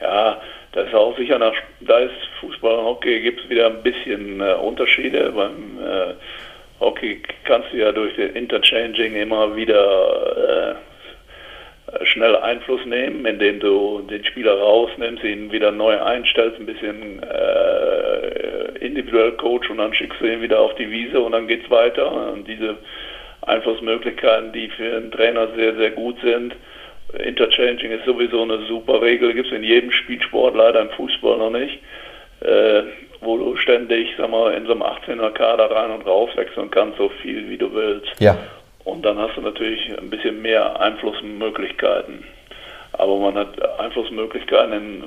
ja, das ist auch sicher nach, da ist Fußball und Hockey gibt es wieder ein bisschen äh, Unterschiede. Beim äh, Hockey kannst du ja durch den Interchanging immer wieder äh, schnell Einfluss nehmen, indem du den Spieler rausnimmst, ihn wieder neu einstellst, ein bisschen äh, individuell coach und dann schickst du ihn wieder auf die Wiese und dann geht's weiter. Und diese Einflussmöglichkeiten, die für einen Trainer sehr, sehr gut sind, Interchanging ist sowieso eine super Regel, gibt es in jedem Spielsport, leider im Fußball noch nicht, äh, wo du ständig, sag mal, in so einem 18er Kader rein und raus wechseln kannst, so viel wie du willst. Ja. Und dann hast du natürlich ein bisschen mehr Einflussmöglichkeiten. Aber man hat Einflussmöglichkeiten in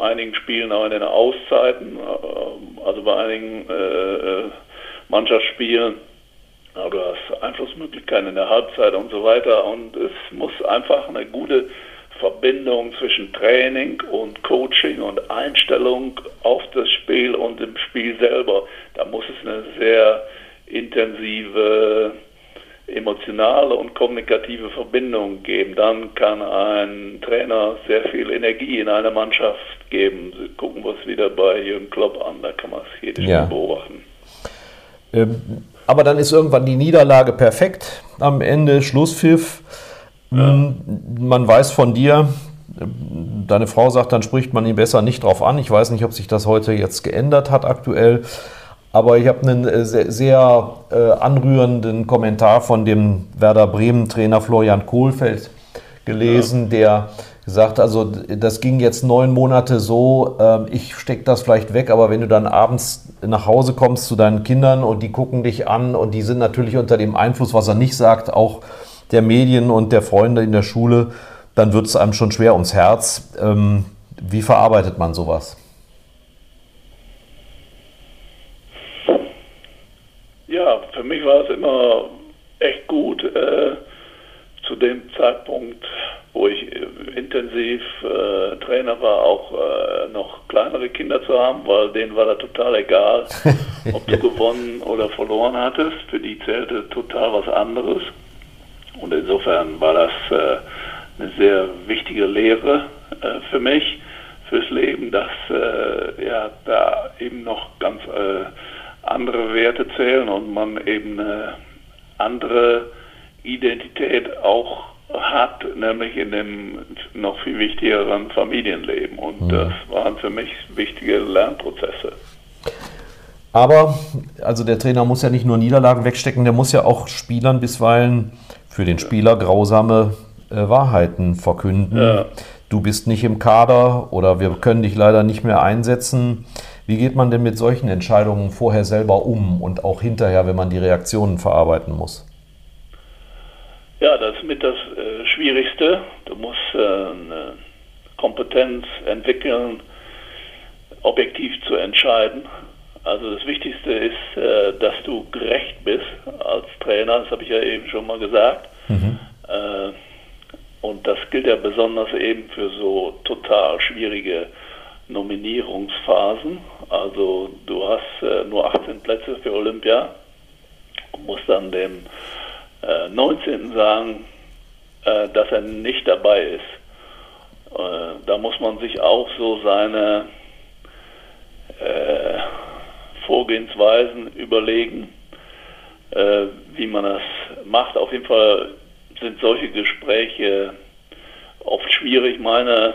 einigen Spielen auch in den Auszeiten, äh, also bei einigen äh, äh Mannschaftsspielen du hast Einflussmöglichkeiten in der Halbzeit und so weiter. Und es muss einfach eine gute Verbindung zwischen Training und Coaching und Einstellung auf das Spiel und dem Spiel selber. Da muss es eine sehr intensive emotionale und kommunikative Verbindung geben. Dann kann ein Trainer sehr viel Energie in eine Mannschaft geben. Gucken wir es wieder bei Jürgen Klopp an, da kann man es jedes ja. Spiel beobachten. Ähm, aber dann ist irgendwann die Niederlage perfekt. Am Ende Schlusspfiff. Ja. Mm, man weiß von dir, deine Frau sagt, dann spricht man ihn besser nicht drauf an. Ich weiß nicht, ob sich das heute jetzt geändert hat aktuell. Aber ich habe einen äh, sehr, sehr äh, anrührenden Kommentar von dem Werder Bremen-Trainer Florian Kohlfeld gelesen, ja. der gesagt, also das ging jetzt neun Monate so, äh, ich stecke das vielleicht weg, aber wenn du dann abends nach Hause kommst zu deinen Kindern und die gucken dich an und die sind natürlich unter dem Einfluss, was er nicht sagt, auch der Medien und der Freunde in der Schule, dann wird es einem schon schwer ums Herz. Ähm, wie verarbeitet man sowas? Ja, für mich war es immer echt gut, äh, zu dem Zeitpunkt wo ich äh, intensiv äh, Trainer war, auch äh, noch kleinere Kinder zu haben, weil denen war das total egal, ob du gewonnen oder verloren hattest. Für die zählte total was anderes. Und insofern war das äh, eine sehr wichtige Lehre äh, für mich, fürs Leben, dass äh, ja da eben noch ganz andere Werte zählen und man eben eine andere Identität auch hat, nämlich in dem noch viel wichtigeren Familienleben. Und mhm. das waren für mich wichtige Lernprozesse. Aber, also der Trainer muss ja nicht nur Niederlagen wegstecken, der muss ja auch Spielern bisweilen für den Spieler grausame äh, Wahrheiten verkünden. Ja. Du bist nicht im Kader oder wir können dich leider nicht mehr einsetzen. Wie geht man denn mit solchen Entscheidungen vorher selber um und auch hinterher, wenn man die Reaktionen verarbeiten muss? Ja, das ist mit das äh, Schwierigste. Du musst äh, eine Kompetenz entwickeln, objektiv zu entscheiden. Also das Wichtigste ist, äh, dass du gerecht bist als Trainer, das habe ich ja eben schon mal gesagt. Mhm. Äh, und das gilt ja besonders eben für so total schwierige Nominierungsphasen. Also du hast äh, nur 18 Plätze für Olympia und musst dann dem äh, 19. sagen, äh, dass er nicht dabei ist. Äh, da muss man sich auch so seine äh, Vorgehensweisen überlegen, äh, wie man das macht. Auf jeden Fall sind solche Gespräche oft schwierig. Meine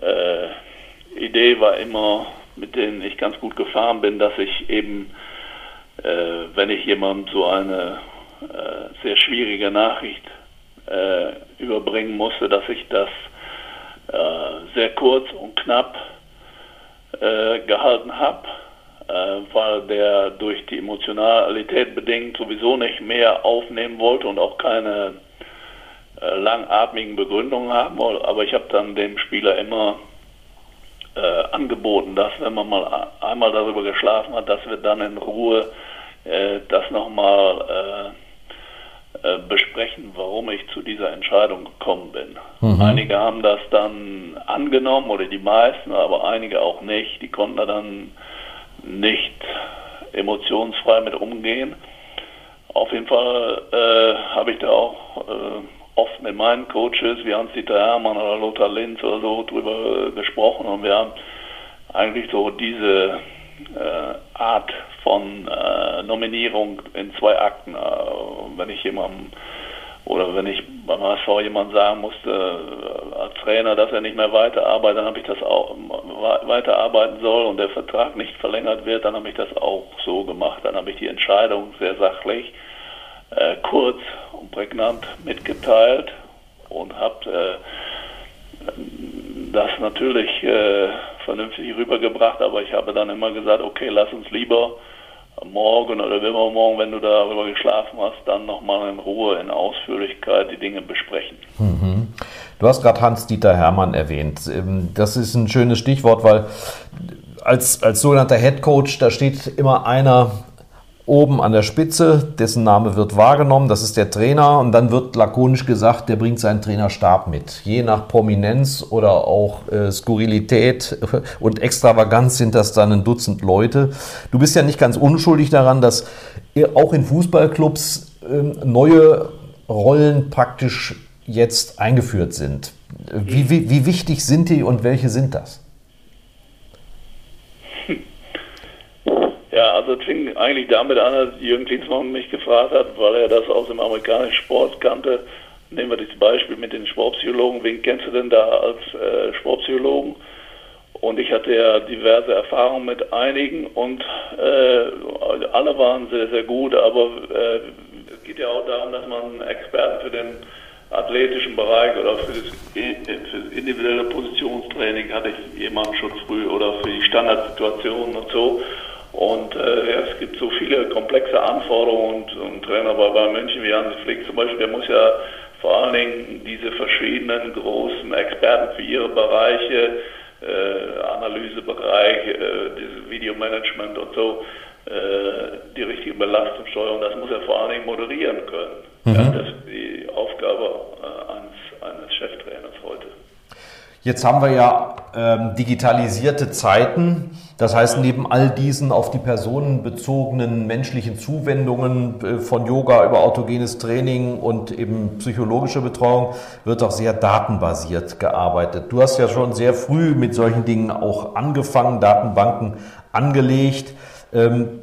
äh, Idee war immer, mit denen ich ganz gut gefahren bin, dass ich eben, äh, wenn ich jemandem so eine äh, sehr schwierige Nachricht äh, überbringen musste, dass ich das äh, sehr kurz und knapp äh, gehalten habe weil der durch die Emotionalität bedingt sowieso nicht mehr aufnehmen wollte und auch keine äh, langatmigen Begründungen haben wollte. Aber ich habe dann dem Spieler immer äh, angeboten, dass wenn man mal einmal darüber geschlafen hat, dass wir dann in Ruhe äh, das nochmal äh, besprechen, warum ich zu dieser Entscheidung gekommen bin. Mhm. Einige haben das dann angenommen oder die meisten, aber einige auch nicht. Die konnten da dann nicht emotionsfrei mit umgehen. Auf jeden Fall äh, habe ich da auch äh, oft mit meinen Coaches wie Hans-Dieter Hermann oder Lothar Linz oder so drüber gesprochen und wir haben eigentlich so diese Art von äh, Nominierung in zwei Akten. Äh, wenn ich jemandem oder wenn ich beim HSV jemand sagen musste äh, als Trainer, dass er nicht mehr weiterarbeitet, dann habe ich das auch weiterarbeiten soll und der Vertrag nicht verlängert wird, dann habe ich das auch so gemacht. Dann habe ich die Entscheidung sehr sachlich, äh, kurz und prägnant mitgeteilt und habe äh, das natürlich äh, vernünftig rübergebracht, aber ich habe dann immer gesagt, okay, lass uns lieber morgen oder übermorgen, wenn du darüber geschlafen hast, dann nochmal in Ruhe, in Ausführlichkeit die Dinge besprechen. Mhm. Du hast gerade Hans-Dieter Hermann erwähnt. Ähm, das ist ein schönes Stichwort, weil als, als sogenannter Head Coach, da steht immer einer oben an der Spitze, dessen Name wird wahrgenommen, das ist der Trainer und dann wird lakonisch gesagt, der bringt seinen Trainerstab mit. Je nach Prominenz oder auch äh, Skurrilität und Extravaganz sind das dann ein Dutzend Leute. Du bist ja nicht ganz unschuldig daran, dass auch in Fußballclubs äh, neue Rollen praktisch jetzt eingeführt sind. Wie, wie, wie wichtig sind die und welche sind das? Ja, also es fing eigentlich damit an, dass Jürgen Klinsmann mich gefragt hat, weil er das aus dem amerikanischen Sport kannte. Nehmen wir das Beispiel mit den Sportpsychologen. Wen kennst du denn da als äh, Sportpsychologen? Und ich hatte ja diverse Erfahrungen mit einigen und äh, alle waren sehr, sehr gut, aber äh, es geht ja auch darum, dass man Experten für den athletischen Bereich oder für das, für das individuelle Positionstraining hatte ich jemanden schon früh oder für die Standardsituationen und so. Und äh, ja, es gibt so viele komplexe Anforderungen und ein Trainer bei Bayern München wie Hansi Flick zum Beispiel, der muss ja vor allen Dingen diese verschiedenen großen Experten für ihre Bereiche, äh, Analysebereich, äh, dieses Videomanagement und so, äh, die richtige Belastungssteuerung, das muss er vor allen Dingen moderieren können. Mhm. Ja, das ist die Aufgabe äh, eines, Jetzt haben wir ja ähm, digitalisierte Zeiten. Das heißt, neben all diesen auf die Personen bezogenen menschlichen Zuwendungen äh, von Yoga über autogenes Training und eben psychologische Betreuung wird auch sehr datenbasiert gearbeitet. Du hast ja schon sehr früh mit solchen Dingen auch angefangen, Datenbanken angelegt. Ähm,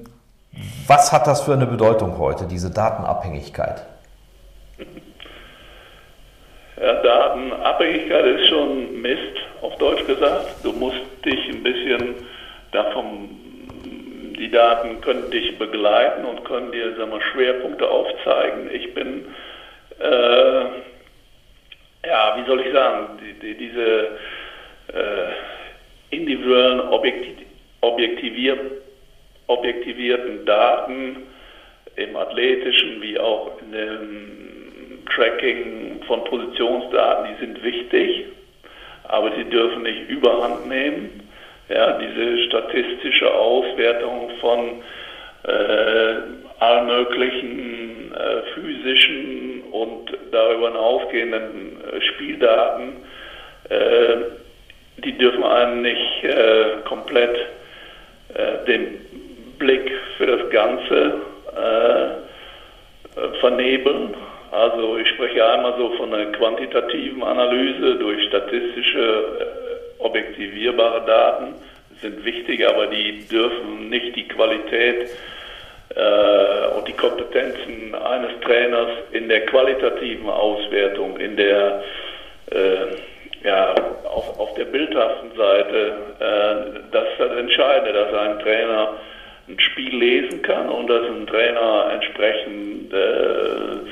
was hat das für eine Bedeutung heute, diese Datenabhängigkeit? Datenabhängigkeit ist schon Mist, auf Deutsch gesagt. Du musst dich ein bisschen davon, die Daten können dich begleiten und können dir sagen wir, Schwerpunkte aufzeigen. Ich bin, äh, ja, wie soll ich sagen, die, die, diese äh, individuellen Objektiv Objektivier objektivierten Daten im athletischen wie auch in dem Tracking von Positionsdaten, die sind wichtig, aber sie dürfen nicht überhand nehmen. Ja, diese statistische Auswertung von äh, allen möglichen äh, physischen und darüber hinausgehenden äh, Spieldaten, äh, die dürfen einen nicht äh, komplett äh, den Blick für das Ganze vernebeln. Also ich spreche einmal so von einer quantitativen Analyse durch statistische objektivierbare Daten. Sind wichtig, aber die dürfen nicht die Qualität äh, und die Kompetenzen eines Trainers in der qualitativen Auswertung, in der äh, ja, auf, auf der bildhaften Seite, äh, das ist das Entscheidende, dass ein Trainer ein Spiel lesen kann und dass ein Trainer entsprechend äh,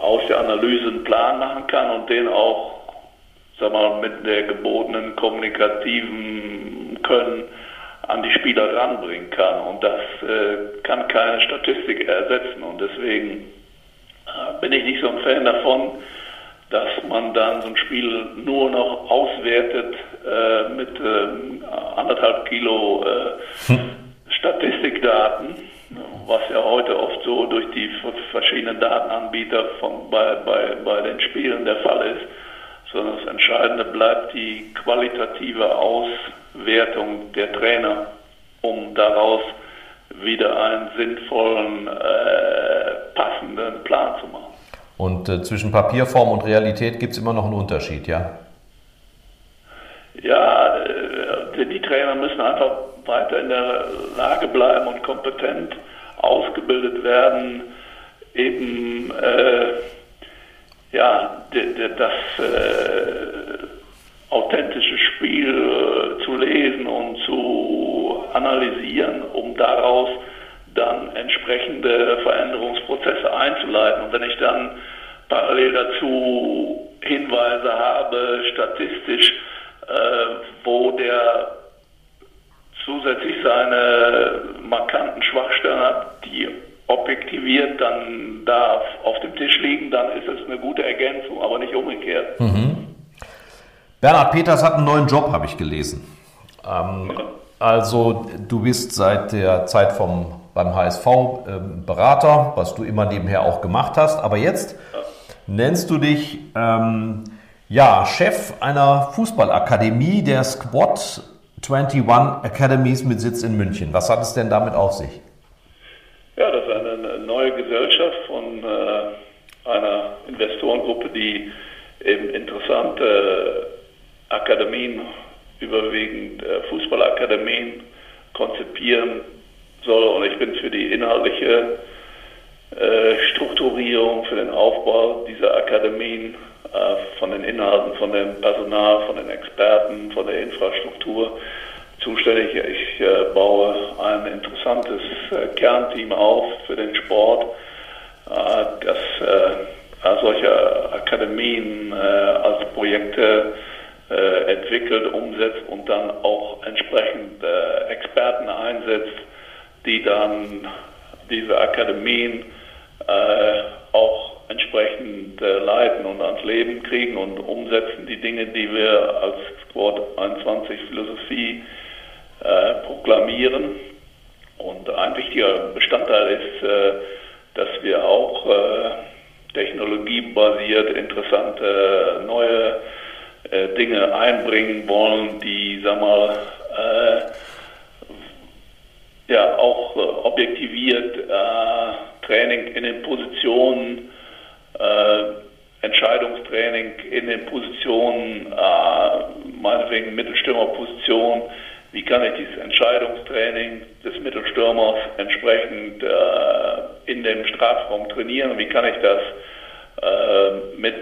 aus der Analyse einen Plan machen kann und den auch sag mal, mit der gebotenen kommunikativen Können an die Spieler ranbringen kann. Und das äh, kann keine Statistik ersetzen. Und deswegen äh, bin ich nicht so ein Fan davon, dass man dann so ein Spiel nur noch auswertet äh, mit ähm, anderthalb Kilo äh, hm. Statistikdaten, was ja heute oft so durch die verschiedenen Datenanbieter von, bei, bei, bei den Spielen der Fall ist sondern das Entscheidende bleibt die qualitative Auswertung der Trainer, um daraus wieder einen sinnvollen, äh, passenden Plan zu machen. Und äh, zwischen Papierform und Realität gibt es immer noch einen Unterschied, ja? Ja, äh, die Trainer müssen einfach weiter in der Lage bleiben und kompetent ausgebildet werden, eben äh, ja, das äh, authentische Spiel äh, zu lesen und zu analysieren, um daraus dann entsprechende Veränderungsprozesse einzuleiten. Und wenn ich dann parallel dazu Hinweise habe, statistisch, äh, wo der zusätzlich seine markanten Schwachstellen hat, die objektiviert dann da auf dem Tisch liegen, dann ist es eine gute Ergänzung, aber nicht umgekehrt. Mhm. Bernhard Peters hat einen neuen Job, habe ich gelesen. Ähm. Also du bist seit der Zeit vom, beim HSV äh, Berater, was du immer nebenher auch gemacht hast, aber jetzt ja. nennst du dich ähm, ja, Chef einer Fußballakademie der Squad 21 Academies mit Sitz in München. Was hat es denn damit auf sich? Ja, das ist eine neue Gesellschaft von äh, einer Investorengruppe, die eben interessante Akademien, überwiegend äh, Fußballakademien, konzipieren soll. Und ich bin für die inhaltliche äh, Strukturierung, für den Aufbau dieser Akademien, äh, von den Inhalten, von dem Personal, von den Experten, von der Infrastruktur zuständig. Ich äh, baue ein interessantes äh, Kernteam auf für den Sport, äh, das äh, solche Akademien äh, als Projekte äh, entwickelt, umsetzt und dann auch entsprechend Experten einsetzt, die dann diese Akademien auch entsprechend leiten und ans Leben kriegen und umsetzen die Dinge, die wir als Squad 21 Philosophie äh, proklamieren. Und ein wichtiger Bestandteil ist, äh, dass wir auch äh, technologiebasiert interessante neue äh, Dinge einbringen wollen, die, sag mal, äh, ja auch äh, objektiviert äh, Training in den Positionen, äh, Entscheidungstraining in den Positionen, meinetwegen Mittelstürmerposition, wie kann ich dieses Entscheidungstraining des Mittelstürmers entsprechend in dem Strafraum trainieren, wie kann ich das mit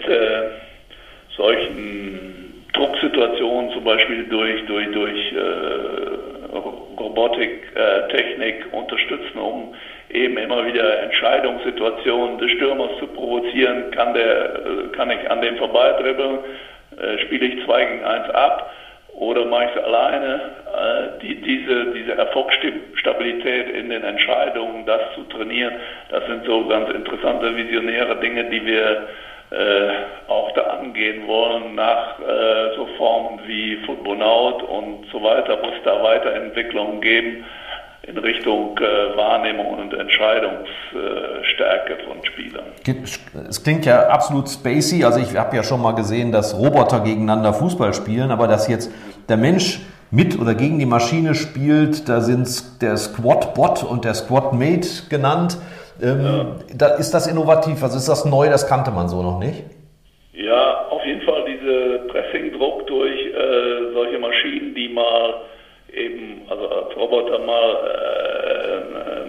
solchen Drucksituationen zum Beispiel durch, durch, durch Robotik, äh, unterstützen, um eben immer wieder Entscheidungssituationen des Stürmers zu provozieren. Kann, der, äh, kann ich an dem vorbeidribbeln? Äh, spiele ich 2 gegen 1 ab? Oder mache ich es alleine? Äh, die, diese, diese Erfolgsstabilität in den Entscheidungen, das zu trainieren, das sind so ganz interessante visionäre Dinge, die wir äh, auch da angehen wollen nach äh, so Formen wie Football und so weiter, muss da Weiterentwicklungen geben in Richtung äh, Wahrnehmung und Entscheidungsstärke von Spielern. Es klingt ja absolut spacey. Also ich habe ja schon mal gesehen, dass Roboter gegeneinander Fußball spielen, aber dass jetzt der Mensch mit oder gegen die Maschine spielt, da sind der Squad-Bot und der Squad-Mate genannt. Ähm, ja. da, ist das innovativ? Also ist das neu? Das kannte man so noch nicht? Ja, auf jeden Fall diese Pressing-Druck durch äh, solche Maschinen, die mal eben, also als Roboter mal äh, äh,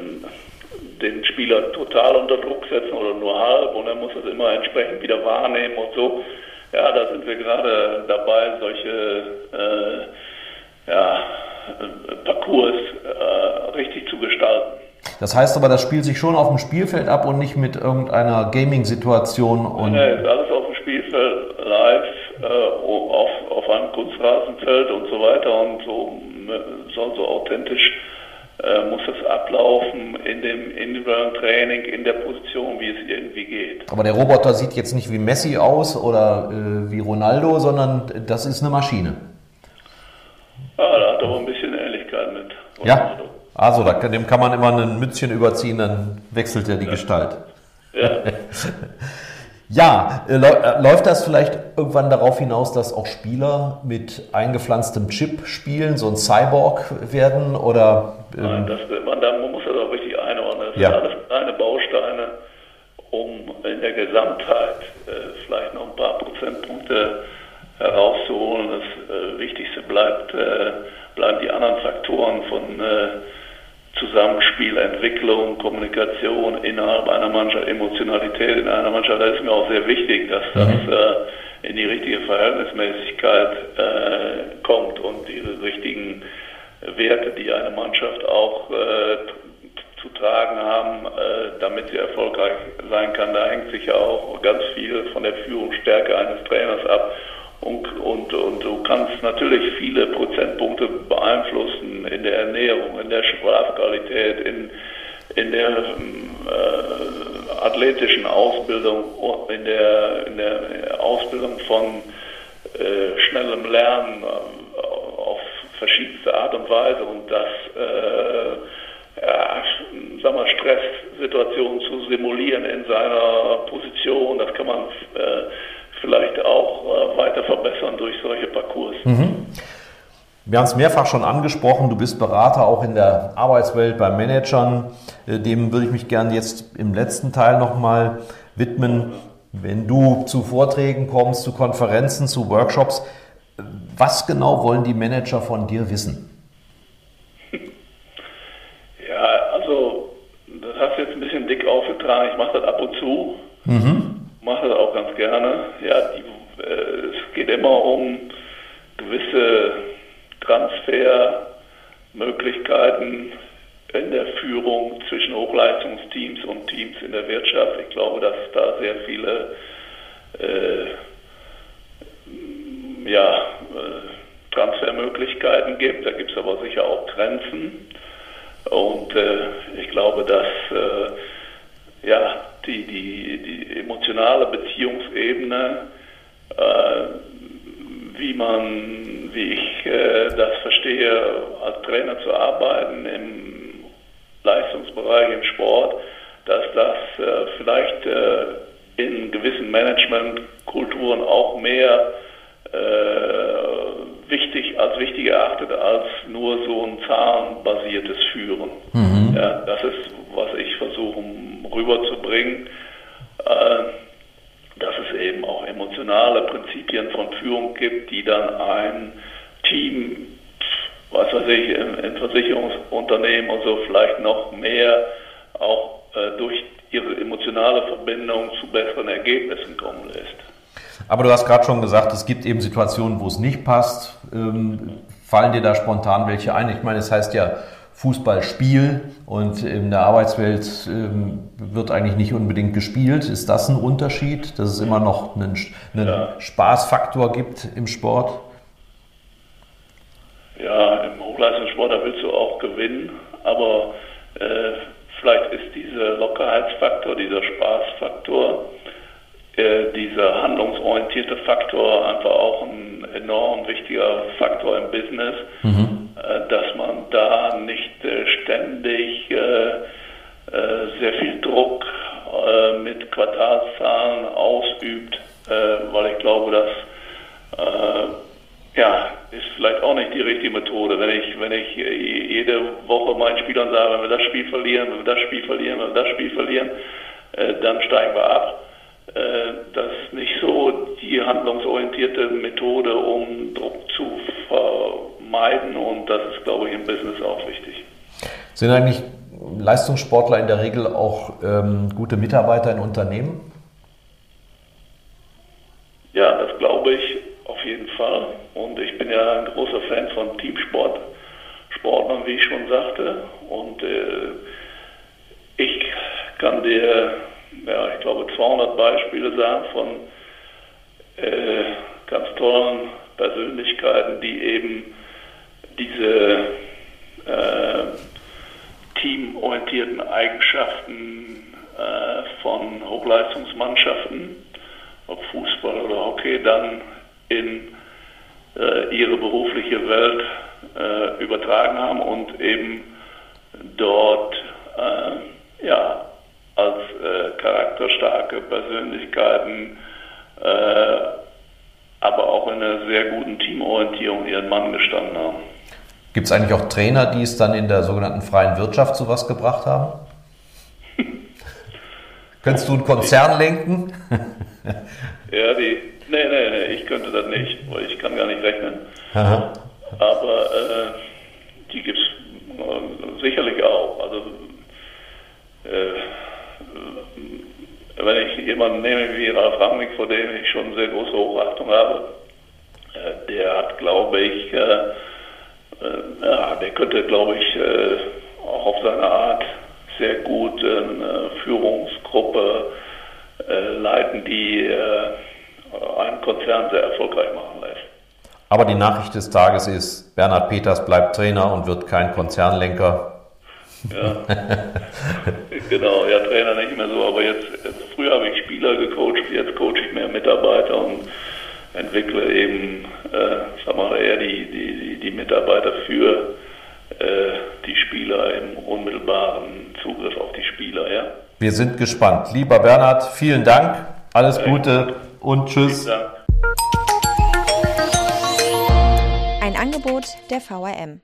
den Spieler total unter Druck setzen oder nur halb und er muss es immer entsprechend wieder wahrnehmen und so. Ja, da sind wir gerade dabei, solche äh, ja, Parcours äh, richtig zu gestalten. Das heißt aber, das spielt sich schon auf dem Spielfeld ab und nicht mit irgendeiner Gaming-Situation. Und nee, ist alles auf dem Spielfeld live, äh, auf, auf einem Kunstrasenfeld und so weiter und so ne, soll so authentisch äh, muss es ablaufen in dem individuellen Training, in der Position, wie es irgendwie geht. Aber der Roboter sieht jetzt nicht wie Messi aus oder äh, wie Ronaldo, sondern das ist eine Maschine. Ja, da hat aber ein bisschen Ähnlichkeit mit Ronaldo. Ja. Also, da, dem kann man immer ein Mützchen überziehen, dann wechselt er die ja. Gestalt. Ja. ja, äh, äh, läuft das vielleicht irgendwann darauf hinaus, dass auch Spieler mit eingepflanztem Chip spielen, so ein Cyborg werden? Oder, ähm Nein, das, man, da, man muss das auch richtig einordnen. Das ja. sind alles kleine Bausteine, um in der Gesamtheit äh, vielleicht noch ein paar Prozentpunkte herauszuholen. Das äh, Wichtigste bleibt, äh, bleiben die anderen Faktoren von äh, Zusammenspiel, Entwicklung, Kommunikation innerhalb einer Mannschaft, Emotionalität in einer Mannschaft, da ist mir auch sehr wichtig, dass das mhm. äh, in die richtige Verhältnismäßigkeit äh, kommt und diese richtigen Werte, die eine Mannschaft auch äh, zu tragen haben, äh, damit sie erfolgreich sein kann. Da hängt sich ja auch ganz viel von der Führungsstärke eines Trainers ab. Und, und, und du kannst natürlich viele Prozentpunkte beeinflussen in der Ernährung, in der Sprachqualität, in, in der äh, athletischen Ausbildung, in der, in der Ausbildung von äh, schnellem Lernen äh, auf verschiedenste Art und Weise. Und das äh, ja, sag mal, Stresssituationen zu simulieren in seiner Position, das kann man äh, vielleicht auch äh, weiter verbessern durch solche Parcours. Mhm. Wir haben es mehrfach schon angesprochen, du bist Berater auch in der Arbeitswelt bei Managern. Äh, dem würde ich mich gerne jetzt im letzten Teil nochmal widmen. Wenn du zu Vorträgen kommst, zu Konferenzen, zu Workshops, was genau wollen die Manager von dir wissen? Ja, also das hast du jetzt ein bisschen dick aufgetragen. Ich mache das ab und zu. Mhm mache das auch ganz gerne. Ja, die, äh, es geht immer um gewisse Transfermöglichkeiten in der Führung zwischen Hochleistungsteams und Teams in der Wirtschaft. Ich glaube, dass es da sehr viele äh, ja, äh, Transfermöglichkeiten gibt. Da gibt es aber sicher auch Grenzen. Und äh, ich glaube, dass äh, ja, die, die, die emotionale Beziehungsebene, äh, wie man, wie ich äh, das verstehe, als Trainer zu arbeiten im Leistungsbereich, im Sport, dass das äh, vielleicht äh, in gewissen Managementkulturen auch mehr äh, wichtig, als wichtig erachtet als nur so ein zahlenbasiertes Führen. Mhm. Ja, das ist, was ich versuche rüberzubringen, äh, dass es eben auch emotionale Prinzipien von Führung gibt, die dann ein Team, was weiß ich, im, Versicherungsunternehmen und so vielleicht noch mehr auch äh, durch ihre emotionale Verbindung zu besseren Ergebnissen kommen lässt. Aber du hast gerade schon gesagt, es gibt eben Situationen, wo es nicht passt. Ähm, fallen dir da spontan welche ein? Ich meine, es heißt ja Fußballspiel und in der Arbeitswelt ähm, wird eigentlich nicht unbedingt gespielt. Ist das ein Unterschied, dass es immer noch einen, einen ja. Spaßfaktor gibt im Sport? Ja, im Hochleistungssport, da willst du auch gewinnen, aber äh, vielleicht ist dieser Lockerheitsfaktor, dieser Spaßfaktor, dieser handlungsorientierte Faktor einfach auch ein enorm wichtiger Faktor im Business, mhm. äh, dass man da nicht äh, ständig äh, sehr viel Druck mit Quartalszahlen ausübt, weil ich glaube, dass ja, ist vielleicht auch nicht die richtige Methode. Wenn ich, wenn ich jede Woche meinen Spielern sage, wenn wir das Spiel verlieren, wenn wir das Spiel verlieren, wenn wir das Spiel verlieren, dann steigen wir ab das ist nicht so die handlungsorientierte Methode, um Druck zu vermeiden und das ist, glaube ich, im Business auch wichtig. Sind eigentlich Leistungssportler in der Regel auch ähm, gute Mitarbeiter in Unternehmen? Ja, das glaube ich auf jeden Fall. Und ich bin ja ein großer Fan von Teamsport, Sportlern, wie ich schon sagte. Und äh, ich kann dir ja, ich glaube, 200 Beispiele sagen von äh, ganz tollen Persönlichkeiten, die eben diese äh, teamorientierten Eigenschaften äh, von Hochleistungsmannschaften, ob Fußball oder Hockey, dann in äh, ihre berufliche Welt äh, übertragen haben und eben dort äh, ja, als äh, charakterstarke Persönlichkeiten, äh, aber auch in einer sehr guten Teamorientierung ihren Mann gestanden haben. Gibt es eigentlich auch Trainer, die es dann in der sogenannten freien Wirtschaft zu was gebracht haben? Könntest du einen Konzern lenken? ja, die. Nee, nee, nee, ich könnte das nicht, weil ich kann gar nicht rechnen. Aha. Aber äh, die gibt es äh, sicherlich auch. Also äh, wenn ich jemanden nehme wie Ralf Rangnick, vor dem ich schon sehr große Hochachtung habe, äh, der hat, glaube ich, äh, äh, ja, der könnte, glaube ich, auch auf seine Art sehr gut eine Führungsgruppe leiten, die einen Konzern sehr erfolgreich machen lässt. Aber die Nachricht des Tages ist, Bernhard Peters bleibt Trainer und wird kein Konzernlenker. Ja. genau, ja, Trainer nicht mehr so, aber jetzt, früher habe ich Spieler gecoacht, jetzt coache ich mehr Mitarbeiter und entwickle eben, äh, sag mal, eher die, die, die Mitarbeiter für äh, die Spieler im unmittelbaren Zugriff auf die Spieler, ja. Wir sind gespannt. Lieber Bernhard, vielen Dank, alles ja, Gute und tschüss. Ein Angebot der VRM.